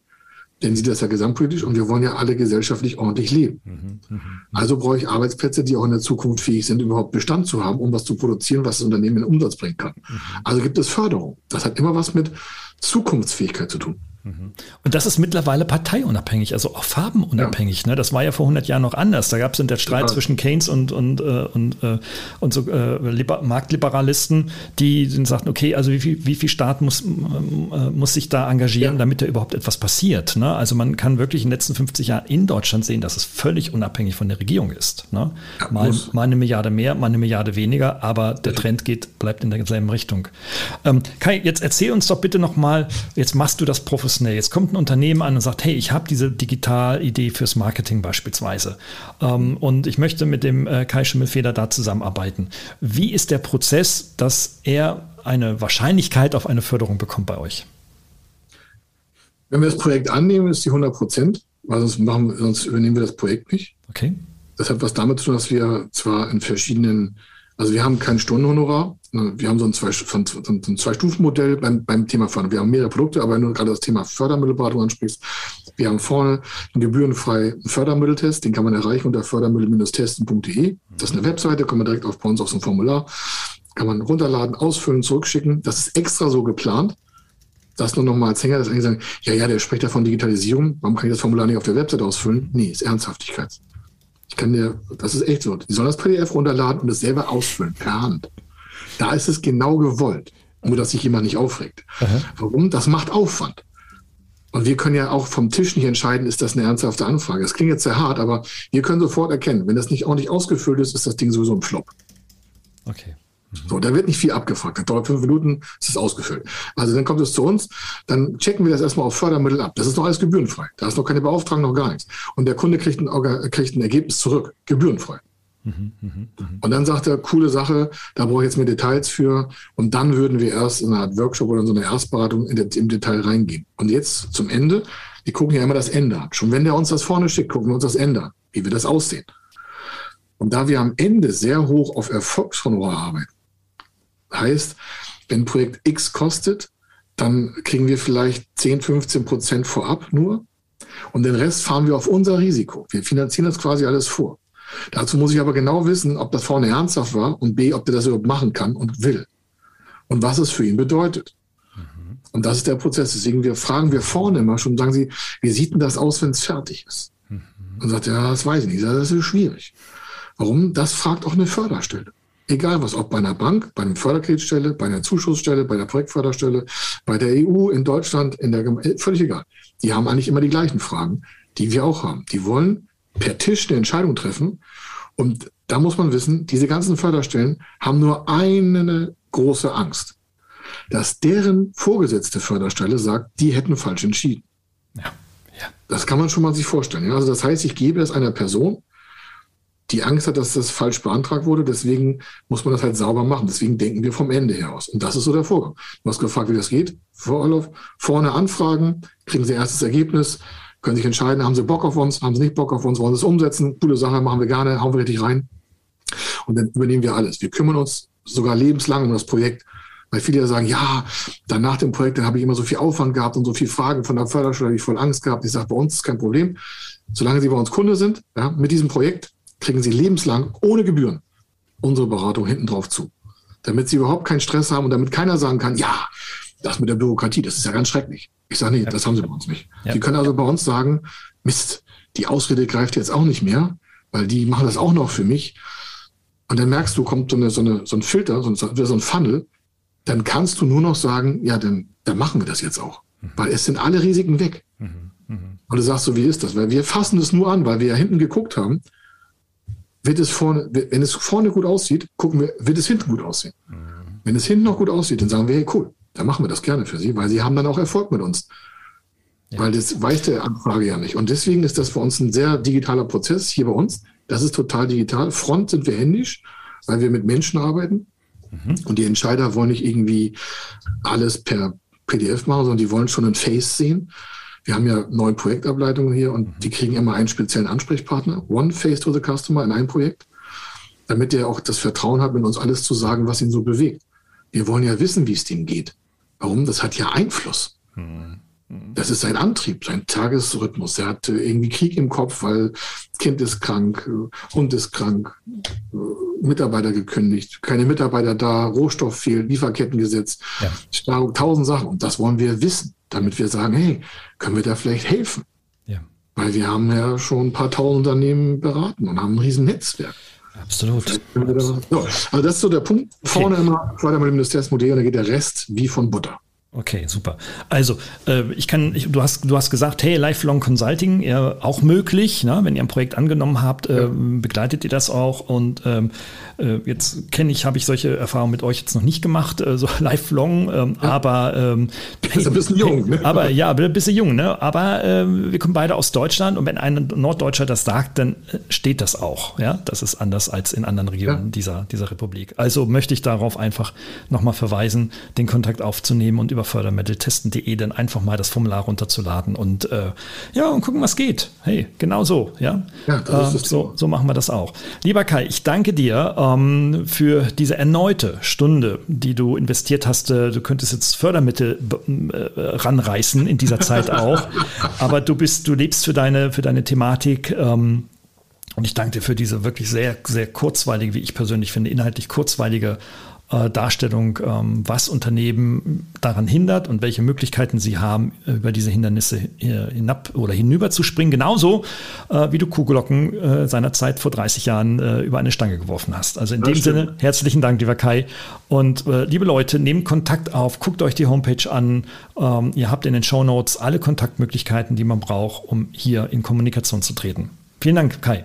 denn sieht das ja gesamtpolitisch und wir wollen ja alle gesellschaftlich ordentlich leben. Mhm. Mhm. Also brauche ich Arbeitsplätze, die auch in der Zukunft fähig sind, überhaupt Bestand zu haben, um was zu produzieren, was das Unternehmen in Umsatz bringen kann. Mhm. Also gibt es Förderung. Das hat immer was mit Zukunftsfähigkeit zu tun. Und das ist mittlerweile parteiunabhängig, also auch farbenunabhängig. Ja. Ne? Das war ja vor 100 Jahren noch anders. Da gab es den Streit ja. zwischen Keynes und, und, äh, und, äh, und so äh, Marktliberalisten, die sagten, okay, also wie viel, wie viel Staat muss, äh, muss sich da engagieren, ja. damit da überhaupt etwas passiert. Ne? Also man kann wirklich in den letzten 50 Jahren in Deutschland sehen, dass es völlig unabhängig von der Regierung ist. Ne? Mal, mal, eine Milliarde mehr, mal eine Milliarde weniger, aber der Trend geht, bleibt in derselben Richtung. Ähm, Kai, jetzt erzähl uns doch bitte nochmal, jetzt machst du das professionell professionell. Jetzt kommt ein Unternehmen an und sagt, hey, ich habe diese Digitalidee fürs Marketing beispielsweise ähm, und ich möchte mit dem äh, Kai Schimmelfeder da zusammenarbeiten. Wie ist der Prozess, dass er eine Wahrscheinlichkeit auf eine Förderung bekommt bei euch? Wenn wir das Projekt annehmen, ist die 100 Prozent, weil sonst, machen, sonst übernehmen wir das Projekt nicht. Okay. Das hat was damit zu tun, dass wir zwar in verschiedenen also wir haben kein Stundenhonorar. Wir haben so ein, Zwei-Stufen-Modell beim, beim Thema Förderung. Wir haben mehrere Produkte, aber wenn du gerade das Thema Fördermittelberatung ansprichst, wir haben vorne einen gebührenfreien Fördermitteltest, den kann man erreichen unter fördermittel-testen.de. Das ist eine Webseite, kommt man direkt auf bei uns auf so ein Formular. Kann man runterladen, ausfüllen, zurückschicken. Das ist extra so geplant. Das nur nochmal als Hänger, dass einige sagen, ja, ja, der spricht ja von Digitalisierung. Warum kann ich das Formular nicht auf der Webseite ausfüllen? Nee, ist Ernsthaftigkeit. Ich kann dir, das ist echt so. Die sollen das PDF runterladen und es selber ausfüllen, per Hand. Da ist es genau gewollt. Nur, dass sich jemand nicht aufregt. Aha. Warum? Das macht Aufwand. Und wir können ja auch vom Tisch nicht entscheiden, ist das eine ernsthafte Anfrage. Das klingt jetzt sehr hart, aber wir können sofort erkennen, wenn das nicht ordentlich ausgefüllt ist, ist das Ding sowieso ein Flop. Okay. So, da wird nicht viel abgefragt. Das dauert fünf Minuten, ist es ausgefüllt. Also dann kommt es zu uns, dann checken wir das erstmal auf Fördermittel ab. Das ist noch alles gebührenfrei. Da ist noch keine Beauftragung, noch gar nichts. Und der Kunde kriegt ein, kriegt ein Ergebnis zurück, gebührenfrei. Mhm, mh, mh. Und dann sagt er, coole Sache, da brauche ich jetzt mehr Details für. Und dann würden wir erst in einer Art Workshop oder in so einer Erstberatung in im Detail reingehen. Und jetzt zum Ende, wir gucken ja immer das Ende an. Schon wenn der uns das vorne schickt, gucken wir uns das Ende an, wie wir das aussehen. Und da wir am Ende sehr hoch auf Erfolgshonorar arbeiten, heißt, wenn Projekt X kostet, dann kriegen wir vielleicht 10, 15 Prozent vorab nur. Und den Rest fahren wir auf unser Risiko. Wir finanzieren das quasi alles vor. Dazu muss ich aber genau wissen, ob das vorne ernsthaft war und B, ob der das überhaupt machen kann und will. Und was es für ihn bedeutet. Mhm. Und das ist der Prozess. Deswegen wir fragen wir vorne immer schon, sagen Sie, wie sieht denn das aus, wenn es fertig ist? Mhm. Und sagt, ja, das weiß ich nicht. Das ist schwierig. Warum? Das fragt auch eine Förderstelle. Egal was, ob bei einer Bank, bei einer Förderkreditstelle, bei einer Zuschussstelle, bei der Projektförderstelle, bei der EU, in Deutschland, in der Gemeinde, völlig egal. Die haben eigentlich immer die gleichen Fragen, die wir auch haben. Die wollen per Tisch eine Entscheidung treffen. Und da muss man wissen, diese ganzen Förderstellen haben nur eine große Angst, dass deren vorgesetzte Förderstelle sagt, die hätten falsch entschieden. Ja, ja. Das kann man schon mal sich vorstellen. Also das heißt, ich gebe es einer Person, die Angst hat, dass das falsch beantragt wurde. Deswegen muss man das halt sauber machen. Deswegen denken wir vom Ende her aus. Und das ist so der Vorgang. Du hast gefragt, wie das geht. Vorne anfragen, kriegen Sie erstes Ergebnis, können sich entscheiden, haben sie Bock auf uns, haben sie nicht Bock auf uns, wollen sie es umsetzen, coole Sache, machen wir gerne, hauen wir richtig rein. Und dann übernehmen wir alles. Wir kümmern uns sogar lebenslang um das Projekt. Weil viele ja sagen, ja, dann nach dem Projekt, dann habe ich immer so viel Aufwand gehabt und so viele Fragen von der Förderschule, habe ich voll Angst gehabt. Ich sage, bei uns ist kein Problem. Solange Sie bei uns Kunde sind, ja, mit diesem Projekt, kriegen Sie lebenslang ohne Gebühren unsere Beratung hinten drauf zu. Damit Sie überhaupt keinen Stress haben und damit keiner sagen kann, ja, das mit der Bürokratie, das ist ja ganz schrecklich. Ich sage, nee, das haben sie bei uns nicht. Sie können also bei uns sagen, Mist, die Ausrede greift jetzt auch nicht mehr, weil die machen das auch noch für mich. Und dann merkst du, kommt so, eine, so, eine, so ein Filter, so ein, so ein Funnel, dann kannst du nur noch sagen, ja, dann, dann machen wir das jetzt auch. Mhm. Weil es sind alle Risiken weg. Mhm. Mhm. Und du sagst so, wie ist das? Weil wir fassen es nur an, weil wir ja hinten geguckt haben, wird es vorne, wenn es vorne gut aussieht, gucken wir, wird es hinten gut aussehen. Mhm. Wenn es hinten noch gut aussieht, dann sagen wir, hey, cool, dann machen wir das gerne für Sie, weil Sie haben dann auch Erfolg mit uns. Ja. Weil das weiß der Anfrage ja nicht. Und deswegen ist das für uns ein sehr digitaler Prozess hier bei uns. Das ist total digital. Front sind wir händisch, weil wir mit Menschen arbeiten. Mhm. Und die Entscheider wollen nicht irgendwie alles per PDF machen, sondern die wollen schon ein Face sehen. Wir haben ja neun Projektableitungen hier und mhm. die kriegen immer einen speziellen Ansprechpartner. One Face to the Customer in einem Projekt, damit der auch das Vertrauen hat, mit uns alles zu sagen, was ihn so bewegt. Wir wollen ja wissen, wie es dem geht. Warum? Das hat ja Einfluss. Mhm. Das ist sein Antrieb, sein Tagesrhythmus. Er hat äh, irgendwie Krieg im Kopf, weil Kind ist krank, äh, Hund ist krank, äh, Mitarbeiter gekündigt, keine Mitarbeiter da, Rohstoff fehlt, Lieferkettengesetz, ja. tausend Sachen. Und das wollen wir wissen, damit wir sagen, hey, können wir da vielleicht helfen? Ja. Weil wir haben ja schon ein paar tausend Unternehmen beraten und haben ein riesen Netzwerk. Absolut. So, also das ist so der Punkt. Vorne okay. immer weiter mit dem Ministeriumsmodell und dann geht der Rest wie von Butter. Okay, super. Also, äh, ich kann, ich, du hast, du hast gesagt, hey, Lifelong Consulting, ja, auch möglich, ne? wenn ihr ein Projekt angenommen habt, äh, begleitet ihr das auch und ähm, äh, jetzt kenne ich, habe ich solche Erfahrungen mit euch jetzt noch nicht gemacht, äh, so lifelong, ähm, ja. aber ähm, hey, ein bisschen jung, ne? aber ja, ein bisschen jung, ne? Aber äh, wir kommen beide aus Deutschland und wenn ein Norddeutscher das sagt, dann äh, steht das auch, ja. Das ist anders als in anderen Regionen ja. dieser, dieser Republik. Also möchte ich darauf einfach nochmal verweisen, den Kontakt aufzunehmen und über fördermitteltesten.de dann einfach mal das Formular runterzuladen und äh, ja, und gucken, was geht. Hey, genau so, ja. ja das äh, so, so machen wir das auch. Lieber Kai, ich danke dir ähm, für diese erneute Stunde, die du investiert hast. Äh, du könntest jetzt Fördermittel äh, ranreißen in dieser Zeit auch, aber du bist, du lebst für deine, für deine Thematik. Ähm, und ich danke dir für diese wirklich sehr, sehr kurzweilige, wie ich persönlich finde, inhaltlich kurzweilige äh, Darstellung, ähm, was Unternehmen daran hindert und welche Möglichkeiten sie haben, über diese Hindernisse äh, hinab oder hinüber zu springen. Genauso äh, wie du Kuhglocken äh, seinerzeit vor 30 Jahren äh, über eine Stange geworfen hast. Also in das dem stimmt. Sinne, herzlichen Dank, lieber Kai. Und liebe Leute, nehmt Kontakt auf, guckt euch die Homepage an. Ähm, ihr habt in den Show Notes alle Kontaktmöglichkeiten, die man braucht, um hier in Kommunikation zu treten. Vielen Dank, Kai.